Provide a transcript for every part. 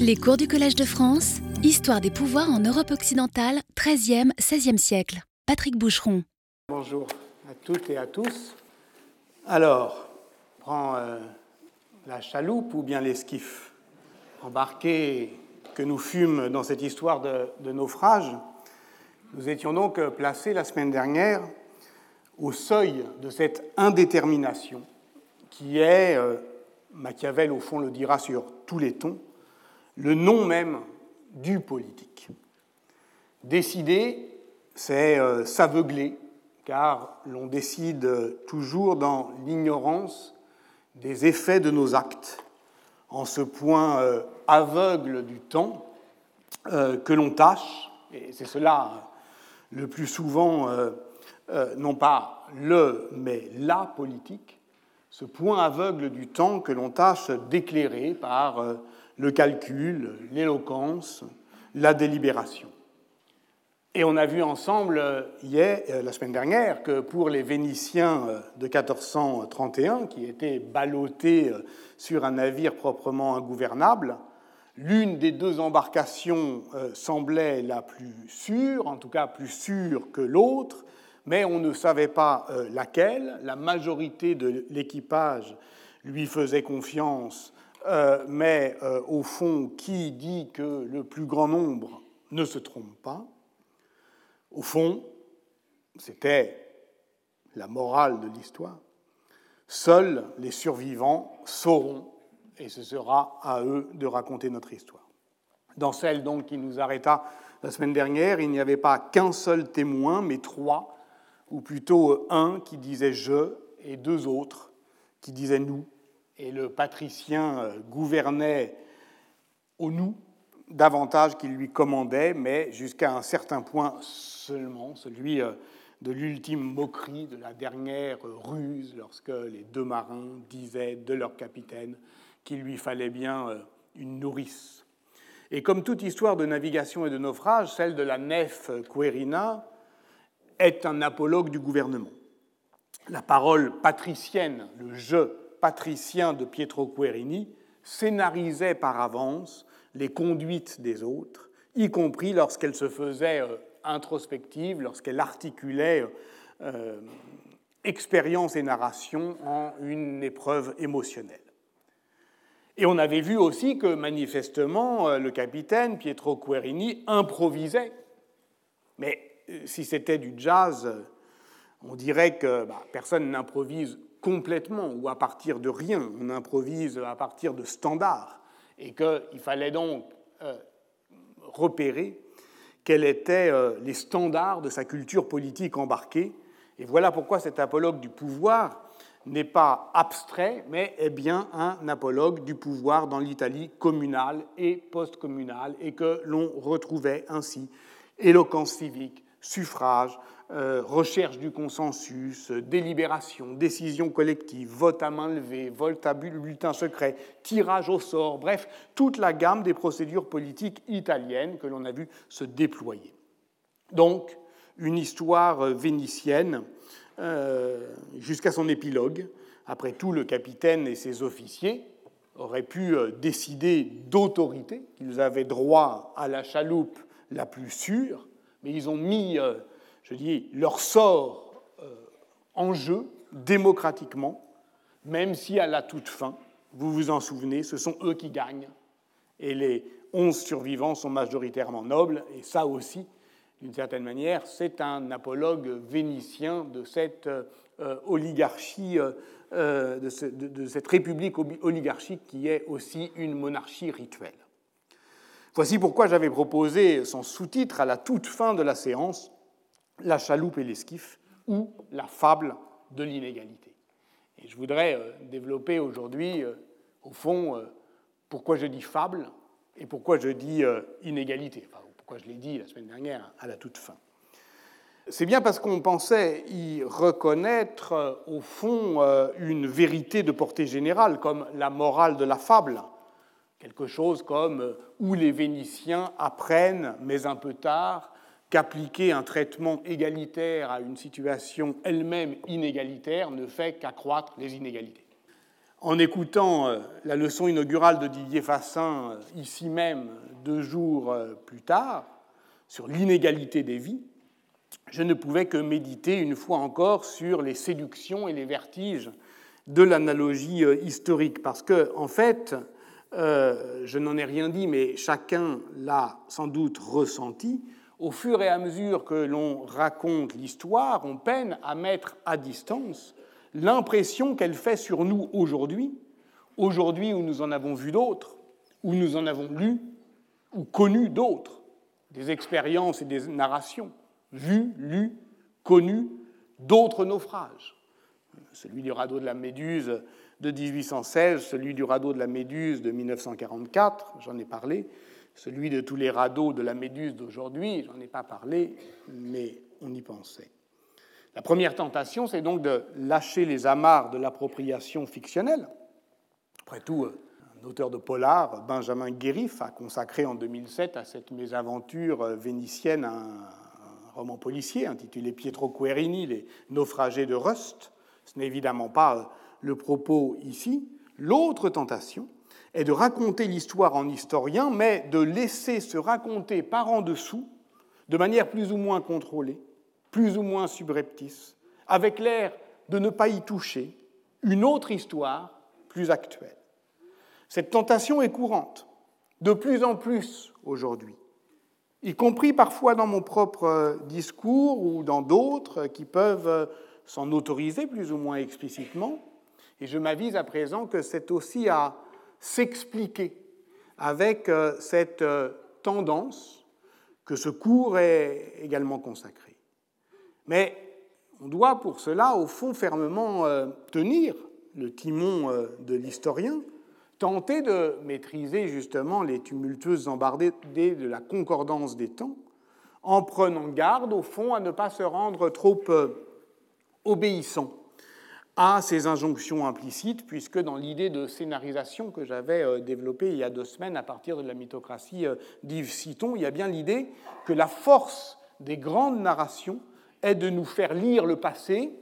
Les cours du Collège de France, Histoire des pouvoirs en Europe occidentale, 13e, 16e siècle. Patrick Boucheron. Bonjour à toutes et à tous. Alors, on prend euh, la chaloupe ou bien l'esquif embarqué que nous fûmes dans cette histoire de, de naufrage. Nous étions donc placés la semaine dernière au seuil de cette indétermination qui est, euh, Machiavel au fond le dira sur tous les tons, le nom même du politique. Décider, c'est euh, s'aveugler, car l'on décide toujours dans l'ignorance des effets de nos actes, en ce point euh, aveugle du temps que l'on tâche, et c'est cela le plus souvent euh, non pas le, mais la politique, ce point aveugle du temps que l'on tâche d'éclairer par euh, le calcul, l'éloquence, la délibération. Et on a vu ensemble euh, hier, la semaine dernière, que pour les Vénitiens de 1431, qui étaient ballottés sur un navire proprement ingouvernable, l'une des deux embarcations semblait la plus sûre, en tout cas plus sûre que l'autre, mais on ne savait pas euh, laquelle. La majorité de l'équipage lui faisait confiance, euh, mais euh, au fond, qui dit que le plus grand nombre ne se trompe pas Au fond, c'était la morale de l'histoire. Seuls les survivants sauront, et ce sera à eux de raconter notre histoire. Dans celle donc qui nous arrêta la semaine dernière, il n'y avait pas qu'un seul témoin, mais trois ou plutôt un qui disait je et deux autres qui disaient nous. Et le patricien euh, gouvernait au nous davantage qu'il lui commandait, mais jusqu'à un certain point seulement, celui euh, de l'ultime moquerie, de la dernière ruse, lorsque les deux marins disaient de leur capitaine qu'il lui fallait bien euh, une nourrice. Et comme toute histoire de navigation et de naufrage, celle de la nef Querina est un apologue du gouvernement. La parole patricienne, le je patricien de Pietro Querini, scénarisait par avance les conduites des autres, y compris lorsqu'elle se faisait euh, introspective, lorsqu'elle articulait euh, expérience et narration en une épreuve émotionnelle. Et on avait vu aussi que manifestement euh, le capitaine Pietro Querini improvisait, mais si c'était du jazz, on dirait que bah, personne n'improvise complètement ou à partir de rien, on improvise à partir de standards, et qu'il fallait donc euh, repérer quels étaient euh, les standards de sa culture politique embarquée. Et voilà pourquoi cet apologue du pouvoir n'est pas abstrait, mais est bien un apologue du pouvoir dans l'Italie communale et post-communale, et que l'on retrouvait ainsi éloquence civique, suffrage, euh, recherche du consensus, délibération, décision collective, vote à main levée, vote à bulletin secret, tirage au sort, bref, toute la gamme des procédures politiques italiennes que l'on a vu se déployer. Donc, une histoire vénitienne euh, jusqu'à son épilogue. Après tout, le capitaine et ses officiers auraient pu euh, décider d'autorité, qu'ils avaient droit à la chaloupe la plus sûre, mais ils ont mis, euh, je dis, leur sort euh, en jeu démocratiquement, même si à la toute fin, vous vous en souvenez, ce sont eux qui gagnent, et les onze survivants sont majoritairement nobles, et ça aussi, d'une certaine manière, c'est un apologue vénitien de cette euh, oligarchie, de, cette république oligarchique qui est aussi une monarchie rituelle. Voici pourquoi j'avais proposé son sous-titre à la toute fin de la séance, La chaloupe et l'esquif, ou la fable de l'inégalité. Et je voudrais euh, développer aujourd'hui, euh, au fond, euh, pourquoi je dis fable et pourquoi je dis inégalité, enfin, pourquoi je l'ai dit la semaine dernière à la toute fin. C'est bien parce qu'on pensait y reconnaître, au fond, une vérité de portée générale, comme la morale de la fable, Quelque chose comme où les Vénitiens apprennent, mais un peu tard, qu'appliquer un traitement égalitaire à une situation elle-même inégalitaire ne fait qu'accroître les inégalités. en écoutant euh, la leçon inaugurale de Didier Fassin, euh, ici même, deux jours euh, plus tard, sur l'inégalité des vies, je ne pouvais que méditer une fois encore sur les séductions et les vertiges de l'analogie historique, parce que, en fait, je n'en ai rien dit, mais chacun l'a sans doute ressenti, au fur et à mesure que l'on raconte l'histoire, on peine à mettre à distance l'impression qu'elle fait sur nous aujourd'hui, aujourd'hui où nous en avons vu d'autres, où nous en avons lu ou connu d'autres, des expériences et des narrations, vues, lues, connues, d'autres naufrages. Celui du radeau de la Méduse de 1816, celui du radeau de la Méduse de 1944, j'en ai parlé, celui de tous les radeaux de la Méduse d'aujourd'hui, j'en ai pas parlé, mais on y pensait. La première tentation, c'est donc de lâcher les amarres de l'appropriation fictionnelle. Après tout, un auteur de polar, Benjamin Guérif, a consacré en 2007 à cette mésaventure vénitienne un, roman policier intitulé Pietro Querini, Les naufragés de Rust. Ce n'est évidemment pas le propos ici. L'autre tentation est de raconter l'histoire en historien, mais de laisser se raconter par en dessous, de manière plus ou moins contrôlée, plus ou moins subreptice, avec l'air de ne pas y toucher, une autre histoire plus actuelle. Cette tentation est courante, de plus en plus aujourd'hui, y compris parfois dans mon propre discours ou dans d'autres qui peuvent s'en autoriser plus ou moins explicitement. Et je m'avise à présent que c'est aussi à s'expliquer avec euh, cette euh, tendance que ce cours est également consacré. Mais on doit pour cela, au fond, fermement euh, tenir le timon de l'historien, tenter de maîtriser justement les tumultueuses embardées de la concordance des temps, en prenant garde, au fond, à ne pas se rendre trop obéissant à ces injonctions implicites, puisque dans l'idée de scénarisation que j'avais développée il y a deux semaines à partir de la mythocratie d'Yves Citon, il y a bien l'idée que la force des grandes narrations est de nous faire lire le passé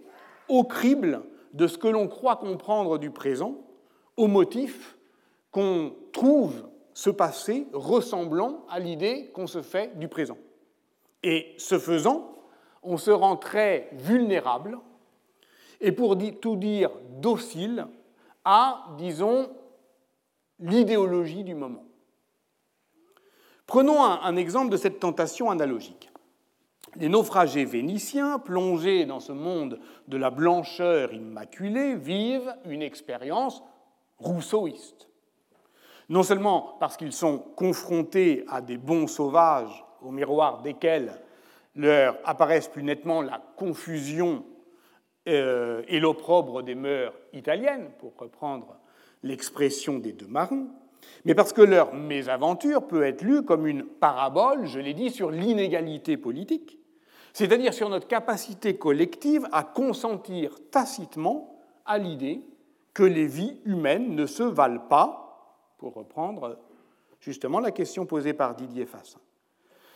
au crible de ce que l'on croit comprendre du présent, au motif qu'on trouve ce passé ressemblant à l'idée qu'on se fait du présent. Et ce faisant, on se rend très vulnérable et pour tout dire docile à, disons, l'idéologie du moment. Prenons un, exemple de cette tentation analogique. Les naufragés vénitiens, plongés dans ce monde de la blancheur immaculée, vivent une expérience rousseauiste. Non seulement parce qu'ils sont confrontés à des bons sauvages au miroir desquels leur apparaissent plus nettement la confusion euh, et l'opprobre des mœurs italiennes, pour reprendre l'expression des deux marins, mais parce que leur mésaventure peut être lue comme une parabole, je l'ai dit, sur l'inégalité politique, c'est-à-dire sur notre capacité collective à consentir tacitement à l'idée que les vies humaines ne se valent pas, pour reprendre justement la question posée par Didier Fassin.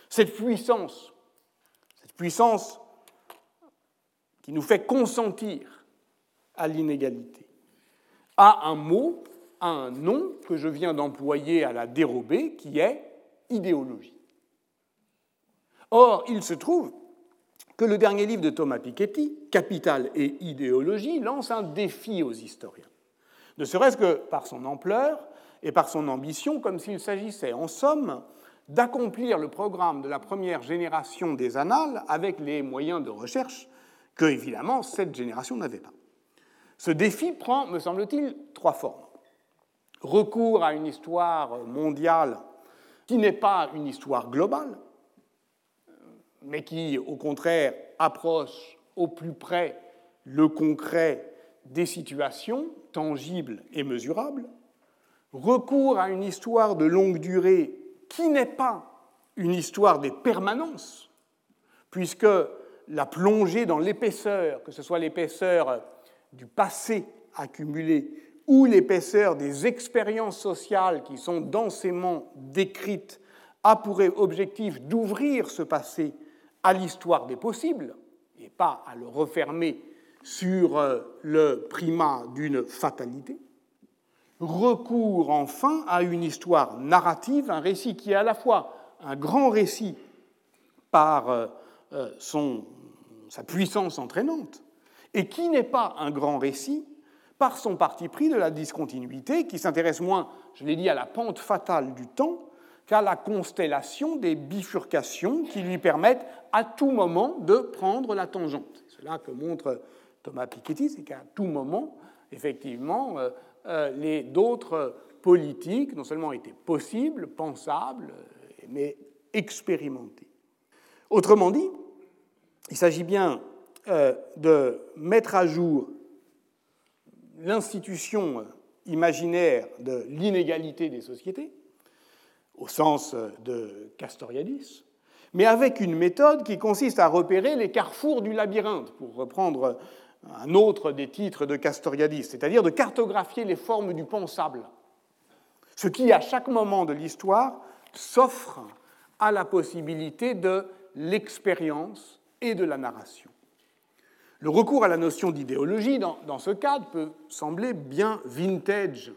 Cette puissance, cette puissance qui nous fait consentir à l'inégalité, a un mot un nom que je viens d'employer à la dérobée, qui est idéologie. Or, il se trouve que le dernier livre de Thomas Piketty, Capital et idéologie, lance un défi aux historiens, ne serait-ce que par son ampleur et par son ambition, comme s'il s'agissait en somme d'accomplir le programme de la première génération des annales avec les moyens de recherche que, évidemment, cette génération n'avait pas. Ce défi prend, me semble-t-il, trois formes recours à une histoire mondiale qui n'est pas une histoire globale, mais qui, au contraire, approche au plus près le concret des situations tangibles et mesurables, recours à une histoire de longue durée qui n'est pas une histoire des permanences, puisque la plongée dans l'épaisseur, que ce soit l'épaisseur du passé accumulé ou l'épaisseur des expériences sociales qui sont densément décrites a pour objectif d'ouvrir ce passé à l'histoire des possibles, et pas à le refermer sur euh, le primat d'une fatalité. recourt enfin à une histoire narrative, un récit qui est à la fois un grand récit par euh, son, sa puissance entraînante, et qui n'est pas un grand récit par son parti pris de la discontinuité, qui s'intéresse moins, je l'ai dit, à la pente fatale du temps qu'à la constellation des bifurcations qui lui permettent à tout moment de prendre la tangente. C'est cela que montre Thomas Piketty, c'est qu'à tout moment, effectivement, euh, euh, les d'autres politiques non seulement étaient possibles, pensables, mais expérimentées. Autrement dit, il s'agit bien euh, de mettre à jour l'institution imaginaire de l'inégalité des sociétés, au sens de Castoriadis, mais avec une méthode qui consiste à repérer les carrefours du labyrinthe, pour reprendre un autre des titres de Castoriadis, c'est-à-dire de cartographier les formes du pensable, ce qui, à chaque moment de l'histoire, s'offre à la possibilité de l'expérience et de la narration. Le recours à la notion d'idéologie, dans, ce cadre, peut sembler bien vintage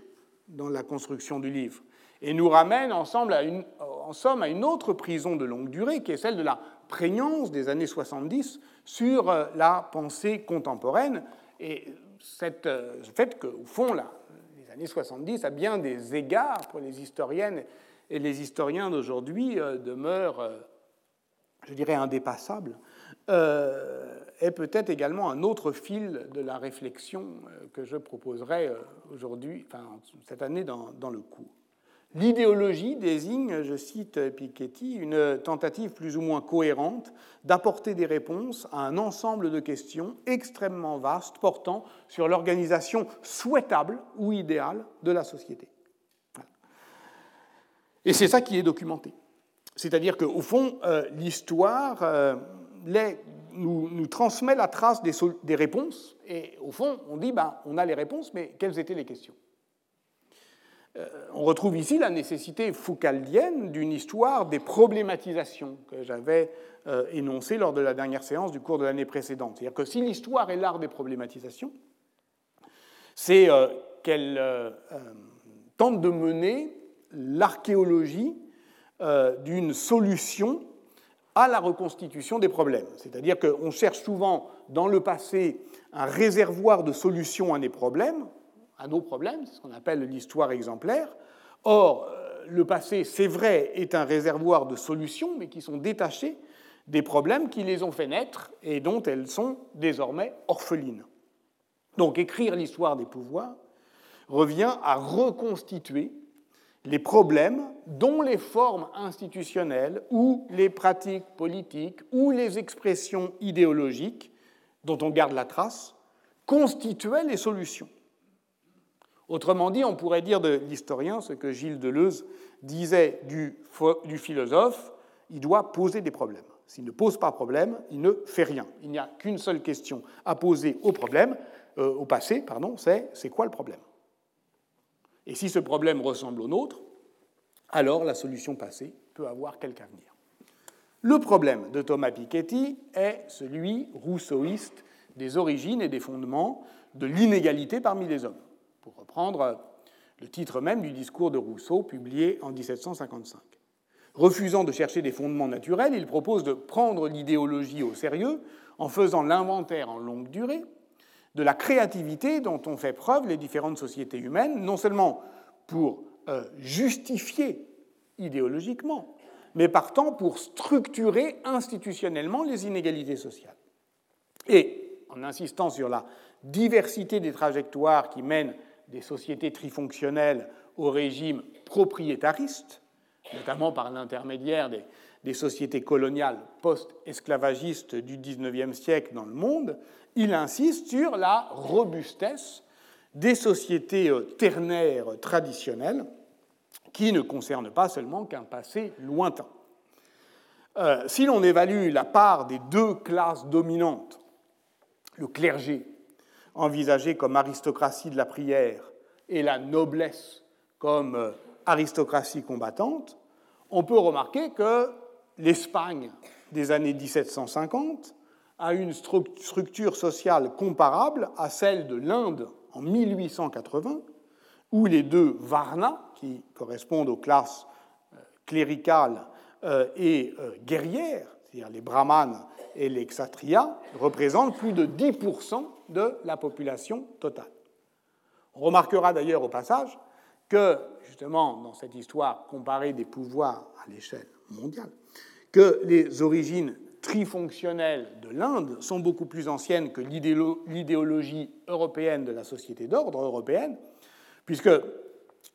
dans la construction du livre et nous ramène ensemble à une, en somme à une autre prison de longue durée, qui est celle de la prégnance des années 70 sur euh, la pensée contemporaine. Et cette, euh, ce fait qu'au fond, là, les années 70, à bien des égards pour les historiennes et les historiens d'aujourd'hui, euh, demeurent, je dirais, indépassables, est peut-être également un autre fil de la réflexion que je proposerai aujourd'hui, enfin, cette année dans, dans le cours. L'idéologie désigne, je cite Piketty, une tentative plus ou moins cohérente d'apporter des réponses à un ensemble de questions extrêmement vastes portant sur l'organisation souhaitable ou idéale de la société. Et c'est ça qui est documenté. C'est-à-dire qu'au fond, euh, l'histoire euh, nous, transmet la trace des, réponses, et au fond, on dit, ben, on a les réponses, mais quelles étaient les questions? Euh, on retrouve ici la nécessité foucaldienne d'une histoire des problématisations que j'avais énoncées lors de la dernière séance du cours de l'année précédente. C'est-à-dire que si l'histoire est l'art des problématisations, c'est qu'elle tente de mener l'archéologie d'une solution à la reconstitution des problèmes. C'est-à-dire qu'on cherche souvent dans le passé un réservoir de solutions à des problèmes, à nos problèmes, c'est ce qu'on appelle l'histoire exemplaire. Or, euh, le passé, c'est vrai, est un réservoir de solutions, mais qui sont détachées des problèmes qui les ont fait naître et dont elles sont désormais orphelines. Donc écrire l'histoire des pouvoirs revient à reconstituer les problèmes dont les formes institutionnelles ou les pratiques politiques ou les expressions idéologiques dont on garde la trace constituaient les solutions. Autrement dit, on pourrait dire de l'historien ce que Gilles Deleuze disait du, philosophe, il doit poser des problèmes. S'il ne pose pas problème, il ne fait rien. Il n'y a qu'une seule question à poser au problème, euh, au passé, pardon, c'est c'est quoi le problème? Et si ce problème ressemble au nôtre, alors la solution passée peut avoir quelque avenir. Le problème de Thomas Piketty est celui rousseauiste des origines et des fondements de l'inégalité parmi les hommes pour reprendre le titre même du discours de Rousseau publié en 1755. Refusant de chercher des fondements naturels, il propose de prendre l'idéologie au sérieux en faisant l'inventaire en longue durée de la créativité dont ont fait preuve les différentes sociétés humaines, non seulement pour euh, justifier idéologiquement, mais partant pour structurer institutionnellement les inégalités sociales. Et en insistant sur la diversité des trajectoires qui mènent des sociétés trifonctionnelles au régime propriétariste, notamment par l'intermédiaire des, des, sociétés coloniales post-esclavagistes du XIXe siècle dans le monde, il insiste sur la robustesse des sociétés euh, ternaires traditionnelles qui ne concernent pas seulement qu'un passé lointain. Euh, si l'on évalue la part des deux classes dominantes, le clergé envisagée comme aristocratie de la prière et la noblesse comme euh, aristocratie combattante, on peut remarquer que l'Espagne des années 1750 a une structure sociale comparable à celle de l'Inde en 1880, où les deux Varna, qui correspondent aux classes euh, cléricales euh, et euh, guerrières, c'est-à-dire les brahmanes et les kshatriyas, représentent plus de 10% de la population totale. On remarquera d'ailleurs au passage que, justement, dans cette histoire comparée des pouvoirs à l'échelle mondiale, que les origines trifonctionnelles de l'Inde sont beaucoup plus anciennes que l'idéologie européenne de la société d'ordre européenne, puisque,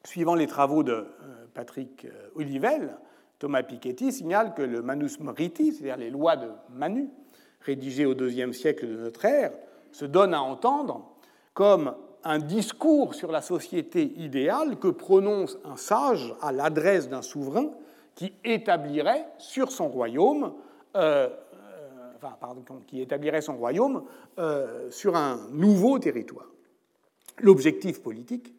suivant les travaux de euh, Patrick euh, Olivelle, Thomas Piketty signale que le Manus Mariti, c'est-à-dire les lois de Manu, rédigées au IIe siècle de notre ère, se donnent à entendre comme un discours sur la société idéale que prononce un sage à l'adresse d'un souverain qui établirait sur son royaume, euh, euh, qui établirait son royaume euh, sur un nouveau territoire. L'objectif politique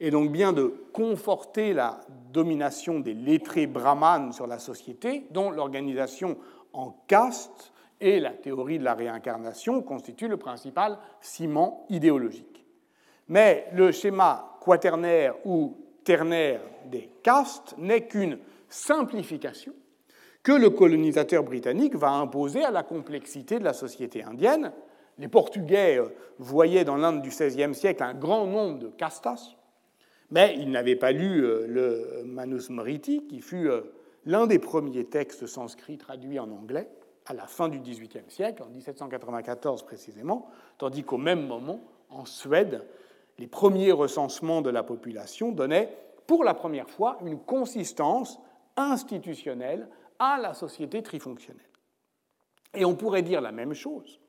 est donc bien de conforter la domination des lettrés brahmanes sur la société, dont l'organisation en caste et la théorie de la réincarnation constituent le principal ciment idéologique. Mais le schéma quaternaire ou ternaire des castes n'est qu'une simplification que le colonisateur britannique va imposer à la complexité de la société indienne. Les Portugais euh, voyaient dans l'Inde du XVIe siècle un grand nombre de castas, mais ils n'avaient pas lu euh, le Manusmriti, qui fut euh, l'un des premiers textes sanscrits traduits en anglais à la fin du XVIIIe siècle, en 1794 précisément, tandis qu'au même moment, en Suède, les premiers recensements de la population donnaient pour la première fois une consistance institutionnelle à la société trifonctionnelle. Et on pourrait dire la même chose,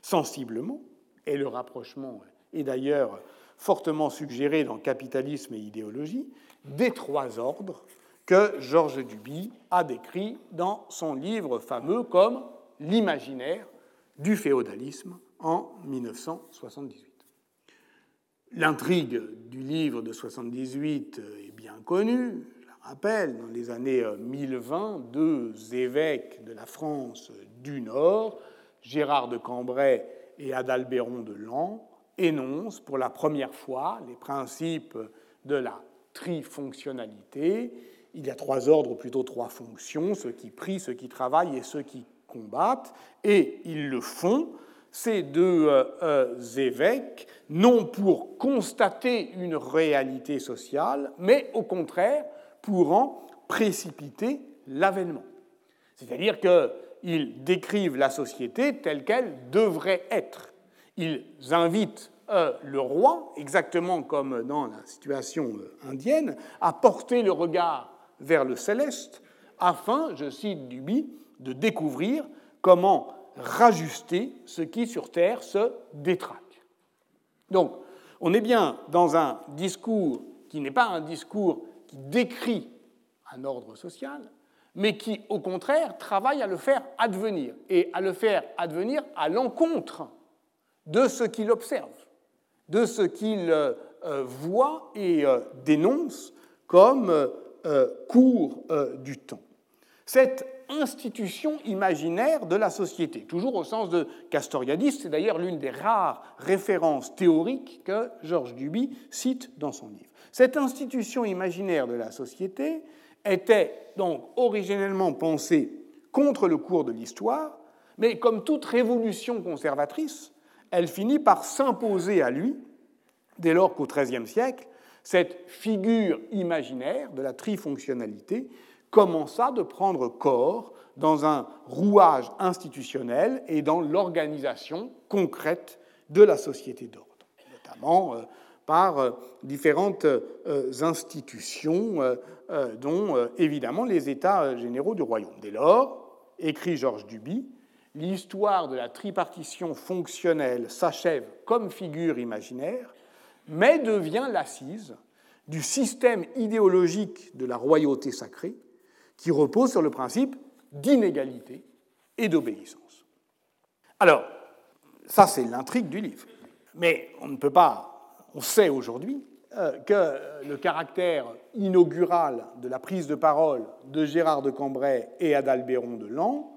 sensiblement, et le rapprochement est d'ailleurs fortement suggéré dans Capitalisme et idéologie, des trois ordres que Georges Duby a décrit dans son livre fameux comme L'imaginaire du féodalisme en 1978. L'intrigue du livre de 78 est bien connue rappelle, dans les années 1020, euh, deux évêques de la France du Nord, Gérard de Cambrai et Adalbéron de Lan, énoncent pour la première fois les principes de la trifonctionnalité. Il y a trois ordres, ou plutôt trois fonctions, ceux qui prient, ceux qui travaillent et ceux qui combattent, et ils le font, ces deux euh, euh, évêques, non pour constater une réalité sociale, mais au contraire pour précipiter l'avènement. C'est-à-dire qu'ils décrivent la société telle qu'elle devrait être. Ils invitent euh, le roi, exactement comme dans la situation euh, indienne, à porter le regard vers le céleste afin, je cite Duby, de découvrir comment rajuster ce qui sur Terre se détraque. Donc, on est bien dans un discours qui n'est pas un discours qui décrit un ordre social, mais qui, au contraire, travaille à le faire advenir, et à le faire advenir à l'encontre de ce qu'il observe, de ce qu'il euh, voit et euh, dénonce comme euh, cours du temps. Cette institution imaginaire de la société, toujours au sens de Castoriadis, c'est d'ailleurs l'une des rares références théoriques que Georges Duby cite dans son livre. Cette institution imaginaire de la société était donc originellement pensée contre le cours de l'histoire, mais comme toute révolution conservatrice, elle finit par s'imposer à lui, dès lors qu'au XIIIe siècle, cette figure imaginaire de la trifonctionnalité commença de prendre corps dans un rouage institutionnel et dans l'organisation concrète de la société d'ordre, notamment euh, par euh, différentes euh, institutions, euh, dont évidemment les États généraux du royaume. Dès lors, écrit Georges Duby, l'histoire de la tripartition fonctionnelle s'achève comme figure imaginaire, mais devient l'assise du système idéologique de la royauté sacrée, qui repose sur le principe d'inégalité et d'obéissance. Alors, ça c'est l'intrigue du livre. Mais on ne peut pas on sait aujourd'hui euh, que le caractère inaugural de la prise de parole de Gérard de Cambrai et Adalbéron de Lan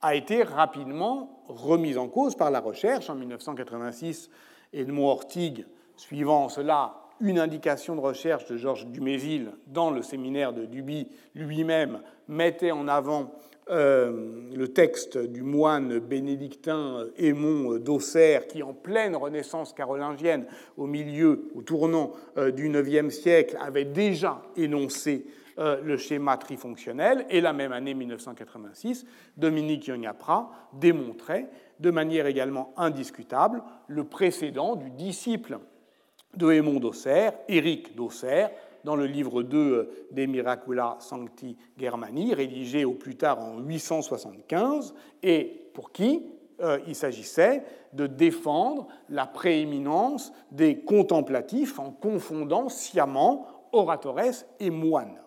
a été rapidement remis en cause par la recherche. En 1986, Edmond Ortigue, suivant cela, une indication de recherche de Georges Dumézil dans le séminaire de Duby lui-même mettait en avant euh, le texte du moine bénédictin Aymon d'Auxerre, qui, en pleine Renaissance carolingienne, au milieu, au tournant euh, du IXe siècle, avait déjà énoncé euh, le schéma trifonctionnel. Et la même année 1986, Dominique Yognapra démontrait de manière également indiscutable le précédent du disciple de Aymon d'Auxerre, Éric d'Auxerre, dans le livre 2 euh, des Miracula Sancti Germani, rédigé au plus tard en 875, et pour qui euh, il s'agissait de défendre la prééminence des contemplatifs en confondant sciemment oratores et moines.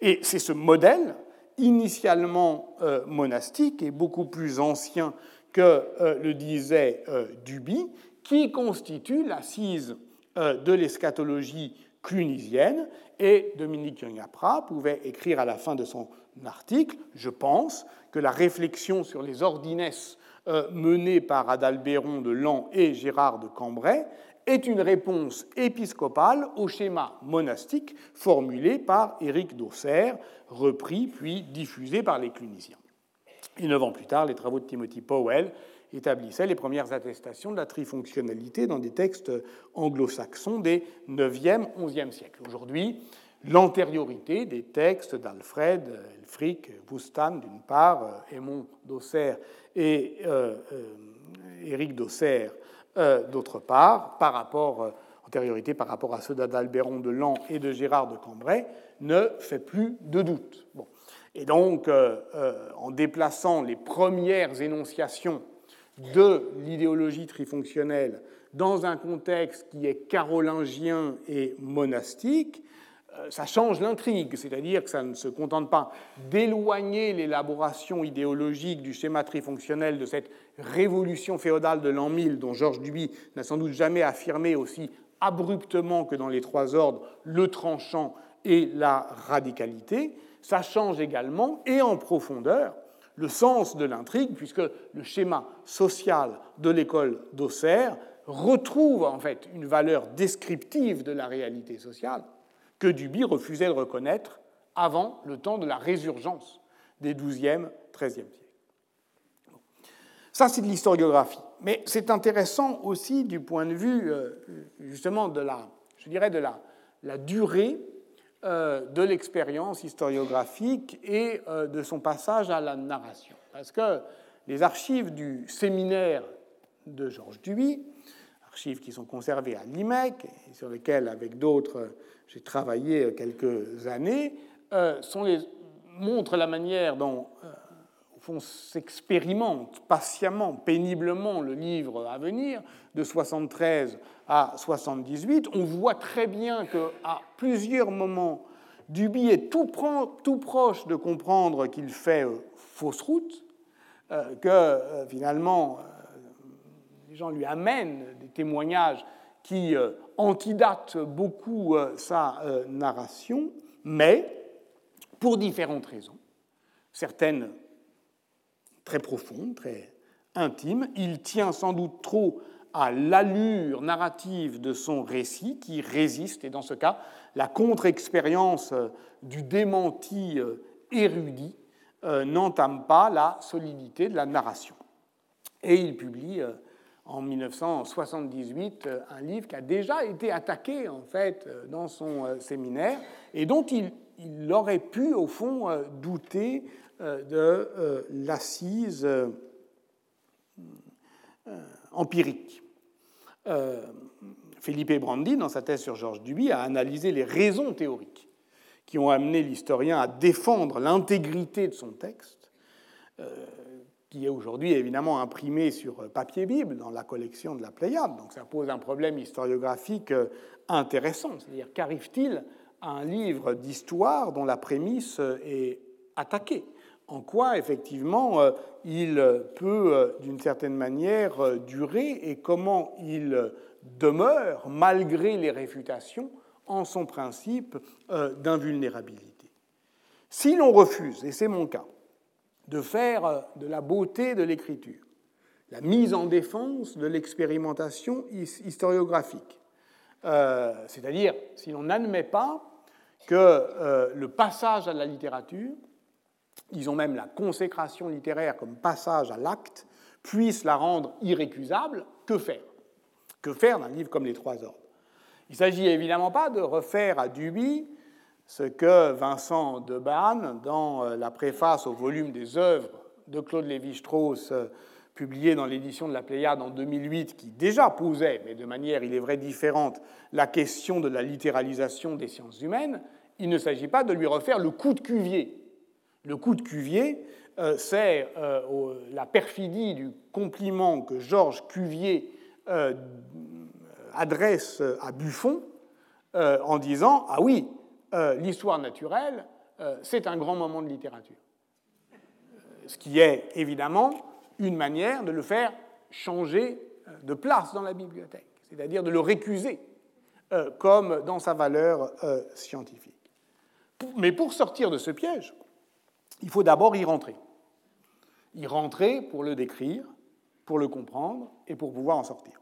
Et c'est ce modèle, initialement euh, monastique et beaucoup plus ancien que le disait Duby, qui constitue l'assise de l'eschatologie clunisienne, et Dominique Yognapra pouvait écrire à la fin de son article Je pense que la réflexion sur les ordinesses euh, menée par Adalbéron de Lan et Gérard de Cambrai est une réponse épiscopale au schéma monastique formulé par Éric d'Auxerre, repris puis diffusé par les clunisiens. Et neuf ans plus tard, les travaux de Timothy Powell établissait les premières attestations de la trifonctionnalité dans des textes anglo-saxons des 9e, 11e siècles. Aujourd'hui, l'antériorité des textes d'Alfred, Elfric, Bustan d'une part, Aymon d'Auxerre et euh, euh, Éric d'Auxerre euh, d'autre part, par rapport, antériorité par rapport à ceux d'Adalbéron de Lan et de Gérard de Cambrai, ne fait plus de doute. Bon. Et donc, en déplaçant les premières énonciations de l'idéologie trifonctionnelle dans un contexte qui est carolingien et monastique, euh, ça change l'intrigue, c'est-à-dire que ça ne se contente pas d'éloigner l'élaboration idéologique du schéma trifonctionnel de cette révolution féodale de l'an 1000 dont Georges Duby n'a sans doute jamais affirmé aussi abruptement que dans les trois ordres le tranchant et la radicalité, ça change également et en profondeur le sens de l'intrigue, puisque le schéma social de l'école d'Auxerre retrouve en fait une valeur descriptive de la réalité sociale que Duby refusait de reconnaître avant le temps de la résurgence des XIIe, XIIIe siècles. Ça, c'est de l'historiographie. Mais c'est intéressant aussi du point de vue, euh, justement, de la, je dirais, de la, durée de l'expérience historiographique et euh, de son passage à la narration. Parce que les archives du séminaire de Georges Duby, archives qui sont conservées à l'IMEC et sur lesquelles, avec d'autres, j'ai travaillé quelques années, euh, montrent la manière dont on s'expérimente patiemment, péniblement le livre à venir, de 73 à 78, on voit très bien qu'à plusieurs moments, Duby est tout, proche de comprendre qu'il fait euh, fausse route, euh, que euh, finalement les gens lui amènent des témoignages qui antidatent beaucoup sa narration, mais pour différentes raisons. Certaines très profonde, très intime. Il tient sans doute trop à l'allure narrative de son récit qui résiste, et dans ce cas, la contre-expérience euh, du démenti euh, érudit euh, n'entame pas la solidité de la narration. Et il publie en 1978 un livre qui a déjà été attaqué en fait dans son séminaire et dont il, il aurait pu au fond douter de euh, l'assise euh, empirique. Philippe Brandi, dans sa thèse sur Georges Duby, a analysé les raisons théoriques qui ont amené l'historien à défendre l'intégrité de son texte, qui est aujourd'hui évidemment imprimé sur papier Bible dans la collection de la Pléiade. Donc ça pose un problème historiographique intéressant. C'est-à-dire qu'arrive-t-il à un livre d'histoire dont la prémisse est attaquée? En quoi effectivement euh, il peut euh, d'une certaine manière euh, durer et comment il demeure malgré les réfutations en son principe d'invulnérabilité. Si l'on refuse, et c'est mon cas, de faire de la beauté de l'écriture la mise en défense de l'expérimentation historiographique, c'est-à-dire si l'on n'admet pas que le passage à la littérature, disons même la consécration littéraire comme passage à l'acte, puisse la rendre irrécusable, que faire? Que faire d'un livre comme Les Trois Ordres? Il ne s'agit évidemment pas de refaire à Duby ce que Vincent de Debanne, dans euh, la préface au volume des œuvres de Claude Lévi-Strauss, euh, publié dans l'édition de la Pléiade en 2008, qui déjà posait, mais de manière, il est vrai, différente, la question de la littéralisation des sciences humaines, il ne s'agit pas de lui refaire le coup de Cuvier. Le coup de Cuvier, euh, c'est la perfidie du compliment que Georges Cuvier adresse à Buffon en disant Ah oui, euh, l'histoire naturelle, euh, c'est un grand moment de littérature. Euh, ce qui est évidemment une manière de le faire changer de place dans la bibliothèque, c'est-à-dire de le récuser comme dans sa valeur scientifique. Mais pour sortir de ce piège, il faut d'abord y rentrer. Y rentrer pour le décrire, pour le comprendre et pour pouvoir en sortir.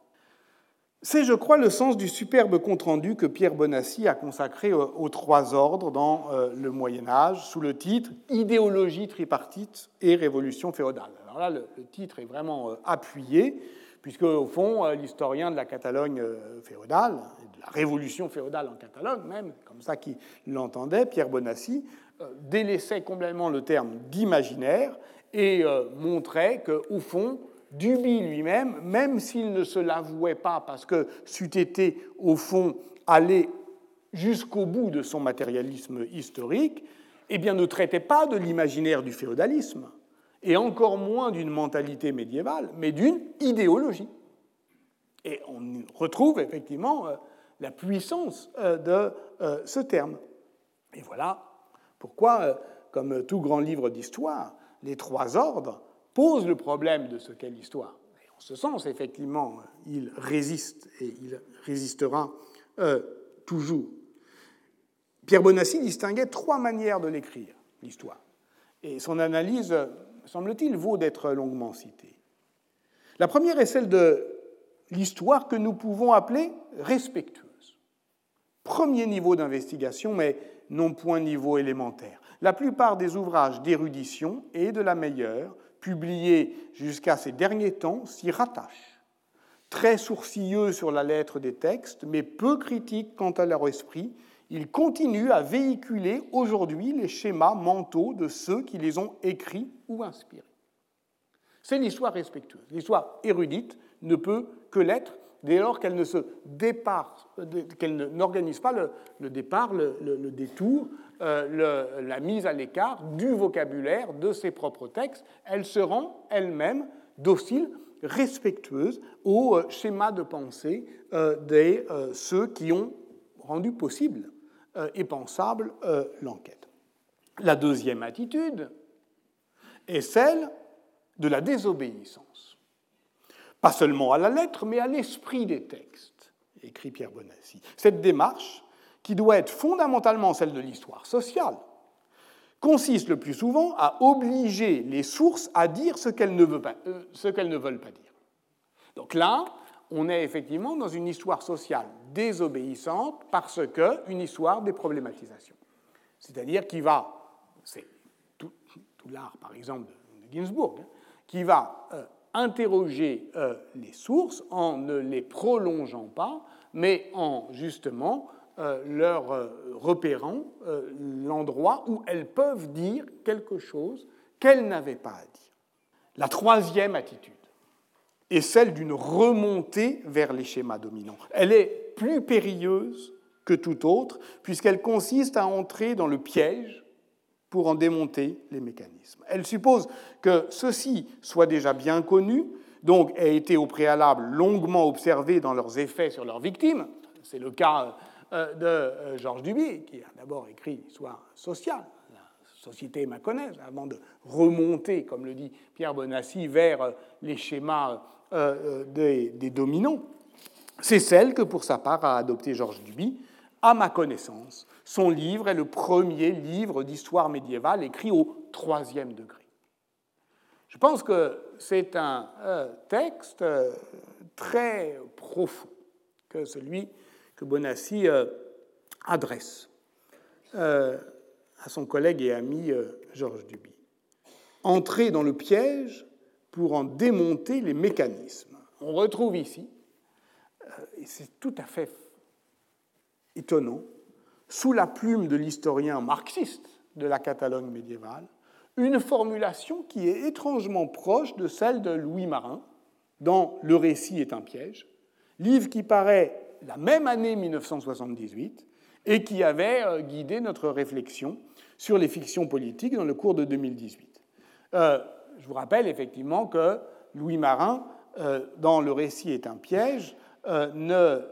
C'est, je crois, le sens du superbe compte-rendu que Pierre Bonassi a consacré aux trois ordres dans euh, le Moyen Âge, sous le titre Idéologie tripartite et révolution féodale. Alors là, le, titre est vraiment euh, appuyé, puisque, au fond, euh, l'historien de la Catalogne féodale, de la révolution féodale en Catalogne même, comme ça qu'il l'entendait, Pierre Bonassi, délaissait complètement le terme d'imaginaire et montrait qu'au fond, Duby lui-même, même s'il ne se l'avouait pas parce que c'eût été au fond aller jusqu'au bout de son matérialisme historique, eh bien ne traitait pas de l'imaginaire du féodalisme, et encore moins d'une mentalité médiévale, mais d'une idéologie. Et on retrouve effectivement euh, la puissance euh, de euh, ce terme. Et voilà pourquoi, comme tout grand livre d'histoire, les trois ordres pose le problème de ce qu'est l'histoire? En ce sens, effectivement, il résiste et il résistera euh, toujours. Pierre Bonassi distinguait trois manières de l'écrire, l'histoire. Et son analyse, semble-t-il, vaut d'être longuement citée. La première est celle de l'histoire que nous pouvons appeler respectueuse. Premier niveau d'investigation, mais non point niveau élémentaire. La plupart des ouvrages d'érudition, et de la meilleure, publiés jusqu'à ces derniers temps, s'y rattachent. Très sourcilleux sur la lettre des textes, mais peu critiques quant à leur esprit, ils continuent à véhiculer aujourd'hui les schémas mentaux de ceux qui les ont écrits ou inspirés. C'est l'histoire respectueuse. L'histoire érudite ne peut que l'être dès lors qu'elle ne se qu'elle n'organise pas le, départ, le, détour, euh, la mise à l'écart du vocabulaire de ses propres textes. Elle se rend elle-même docile, respectueuse au euh, schéma de pensée euh, de ceux qui ont rendu possible et pensable l'enquête. La deuxième attitude est celle de la désobéissance pas seulement à la lettre, mais à l'esprit des textes, écrit Pierre Bonassi. Cette démarche, qui doit être fondamentalement celle de l'histoire sociale, consiste le plus souvent à obliger les sources à dire ce qu'elles ne, euh, veulent pas dire. Donc là, on est effectivement dans une histoire sociale désobéissante parce qu'une histoire des problématisations. C'est-à-dire qui va, c'est tout, l'art par exemple de, Ginsburg, hein, qui va euh, interroger euh, les sources en ne les prolongeant pas, mais en justement euh, leur euh, repérant l'endroit où elles peuvent dire quelque chose qu'elles n'avaient pas à dire. La troisième attitude est celle d'une remontée vers les schémas dominants. Elle est plus périlleuse que toute autre, puisqu'elle consiste à entrer dans le piège pour en démonter les mécanismes. Elle suppose que ceux-ci soient déjà bien connus, donc aient été au préalable longuement observés dans leurs effets sur leurs victimes. C'est le cas euh, de euh, Georges Duby, qui a d'abord écrit l'histoire sociale, la société maconnaise, avant de remonter, comme le dit Pierre Bonassi, vers euh, les schémas des, des dominants. C'est celle que, pour sa part, a adopté Georges Duby, à ma connaissance, son livre est le premier livre d'histoire médiévale écrit au troisième degré. Je pense que c'est un euh, texte euh, très profond que celui que Bonassi euh, adresse à son collègue et ami Georges Duby. Entrer dans le piège pour en démonter les mécanismes. On retrouve ici, et c'est tout à fait étonnant, sous la plume de l'historien marxiste de la Catalogne médiévale, une formulation qui est étrangement proche de celle de Louis Marin dans Le récit est un piège, livre qui paraît la même année 1978 et qui avait euh, guidé notre réflexion sur les fictions politiques dans le cours de 2018. Euh, je vous rappelle effectivement que Louis Marin, euh, dans Le récit est un piège, ne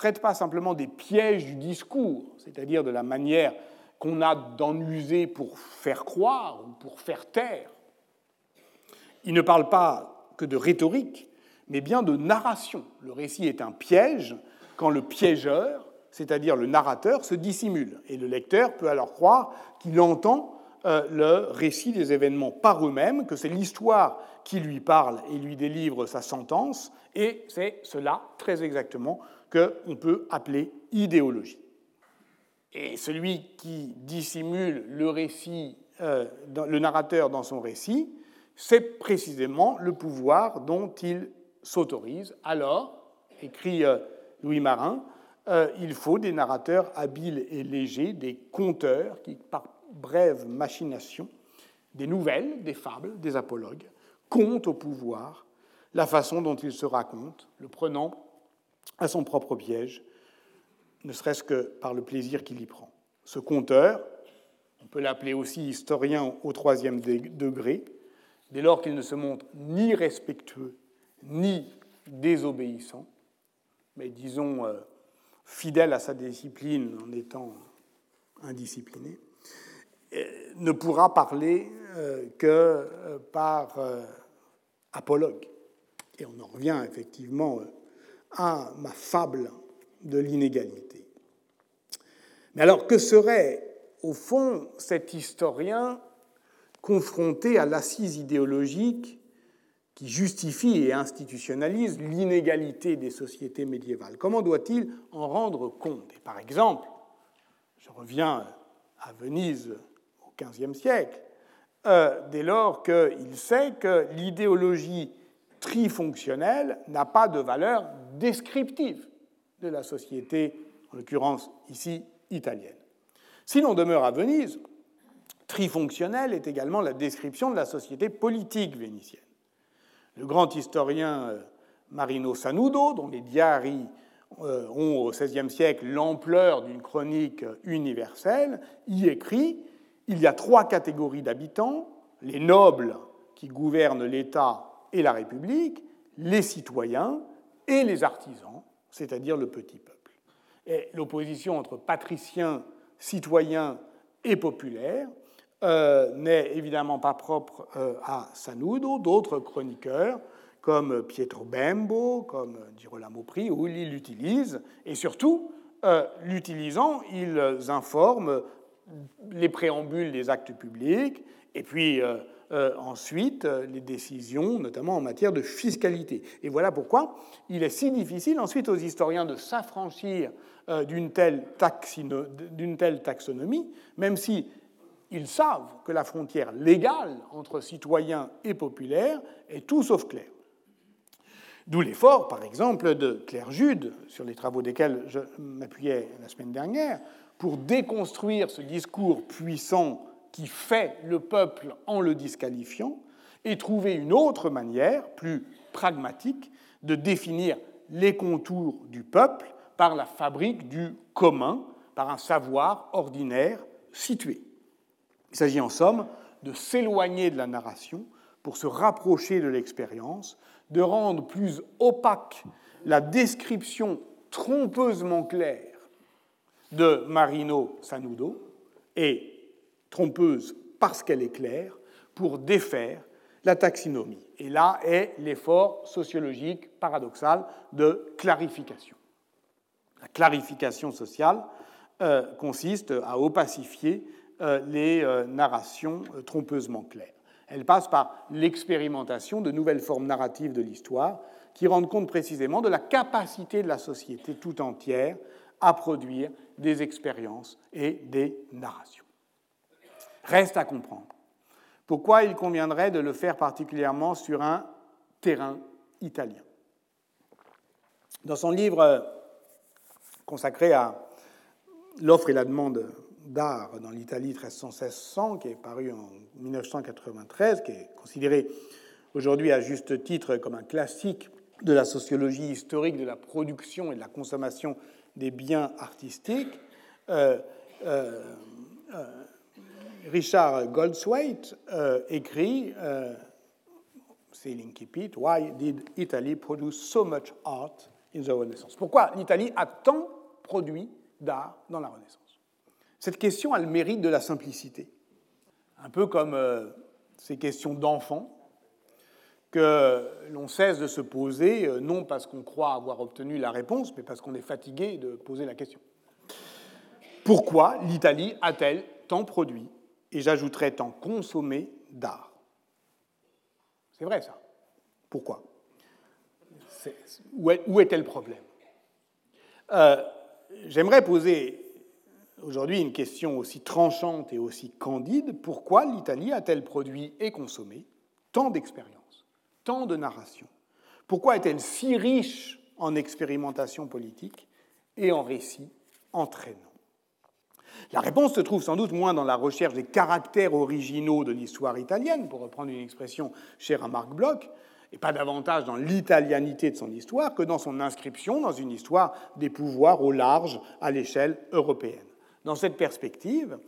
traite pas simplement des pièges du discours, c'est-à-dire de la manière qu'on a d'en user pour faire croire ou pour faire taire. Il ne parle pas que de rhétorique, mais bien de narration. Le récit est un piège quand le piégeur, c'est-à-dire le narrateur, se dissimule. Et le lecteur peut alors croire qu'il entend euh, le récit des événements par eux-mêmes, que c'est l'histoire qui lui parle et lui délivre sa sentence, et c'est cela, très exactement, qu'on peut appeler idéologie. Et celui qui dissimule le récit, euh, narrateur dans son récit, c'est précisément le pouvoir dont il s'autorise. Alors, écrit euh, Louis Marin, euh, il faut des narrateurs habiles et légers, des conteurs qui, par brève machination, des nouvelles, des fables, des apologues, comptent au pouvoir la façon dont il se raconte, le prenant à son propre piège, ne serait-ce que par le plaisir qu'il y prend. Ce conteur, on peut l'appeler aussi historien au troisième degré, dès lors qu'il ne se montre ni respectueux ni désobéissant, mais disons euh, fidèle à sa discipline en étant indiscipliné, euh, ne pourra parler euh, que par apologue. Et on en revient effectivement à ma fable de l'inégalité. Mais alors, que serait, au fond, cet historien confronté à l'assise idéologique qui justifie et institutionnalise l'inégalité des sociétés médiévales? Comment doit-il en rendre compte? Et Par exemple, je reviens à Venise au XVe siècle, euh, dès lors qu'il sait que l'idéologie trifonctionnelle n'a pas de valeur descriptive de la société, en l'occurrence ici italienne. Si l'on demeure à Venise, trifonctionnelle est également la description de la société politique vénitienne. Le grand historien euh, Marino Sanudo, dont les diaries euh, ont au XVIe siècle l'ampleur d'une chronique universelle, y écrit Il y a trois catégories d'habitants, les nobles qui gouvernent l'État et la République, les citoyens et les artisans, c'est-à-dire le petit peuple. Et l'opposition entre patriciens, citoyens et populaires euh, n'est évidemment pas propre euh, à Sanudo. D'autres chroniqueurs, comme Pietro Bembo, comme Girolamo Pri, où ils l'utilisent, et surtout, euh, l'utilisant, ils informent les préambules des actes publics, et puis euh, ensuite euh, les décisions, notamment en matière de fiscalité. Et voilà pourquoi il est si difficile ensuite aux historiens de s'affranchir euh, d'une telle, telle, taxonomie, même si ils savent que la frontière légale entre citoyens et populaires est tout sauf claire. D'où l'effort, par exemple, de Claire Jude, sur les travaux desquels je m'appuyais la semaine dernière, pour déconstruire ce discours puissant qui fait le peuple en le disqualifiant, et trouver une autre manière, plus pragmatique, de définir les contours du peuple par la fabrique du commun, par un savoir ordinaire situé. Il s'agit en somme de s'éloigner de la narration pour se rapprocher de l'expérience, de rendre plus opaque la description trompeusement claire de Marino Sanudo et trompeuse parce qu'elle est claire, pour défaire la taxinomie. Et là est l'effort sociologique paradoxal de clarification. La clarification sociale euh, consiste à opacifier euh, les euh, narrations trompeusement claires. Elle passe par l'expérimentation de nouvelles formes narratives de l'histoire qui rendent compte précisément de la capacité de la société tout entière à produire des expériences et des narrations. Reste à comprendre pourquoi il conviendrait de le faire particulièrement sur un terrain italien? Dans son livre consacré à l'offre et la demande d'art dans l'Italie 1316 qui est paru en 1993, qui est considéré aujourd'hui à juste titre comme un classique de la sociologie historique de la production et de la consommation des biens artistiques, euh, euh, euh, Richard Goldswaite écrit, c'est l'incipit, Why did Italy produce so much art in the Renaissance? Pourquoi l'Italie a tant produit d'art dans la Renaissance? Cette question a le mérite de la simplicité. Un peu comme ces questions d'enfants que l'on cesse de se poser, euh, non parce qu'on croit avoir obtenu la réponse, mais parce qu'on est fatigué de poser la question. Pourquoi l'Italie a-t-elle tant produit, et j'ajouterais tant consommé d'art. C'est vrai ça. Pourquoi? Où était le problème? Euh, J'aimerais poser aujourd'hui une question aussi tranchante et aussi candide. Pourquoi l'Italie a-t-elle produit et consommé tant d'expériences tant de narration? Pourquoi est-elle si riche en expérimentation politique et en récits entraînants? La réponse se trouve sans doute moins dans la recherche des caractères originaux de l'histoire italienne, pour reprendre une expression chère à Marc Bloch, et pas davantage dans l'italianité de son histoire que dans son inscription dans une histoire des pouvoirs au large à l'échelle européenne. Dans cette perspective,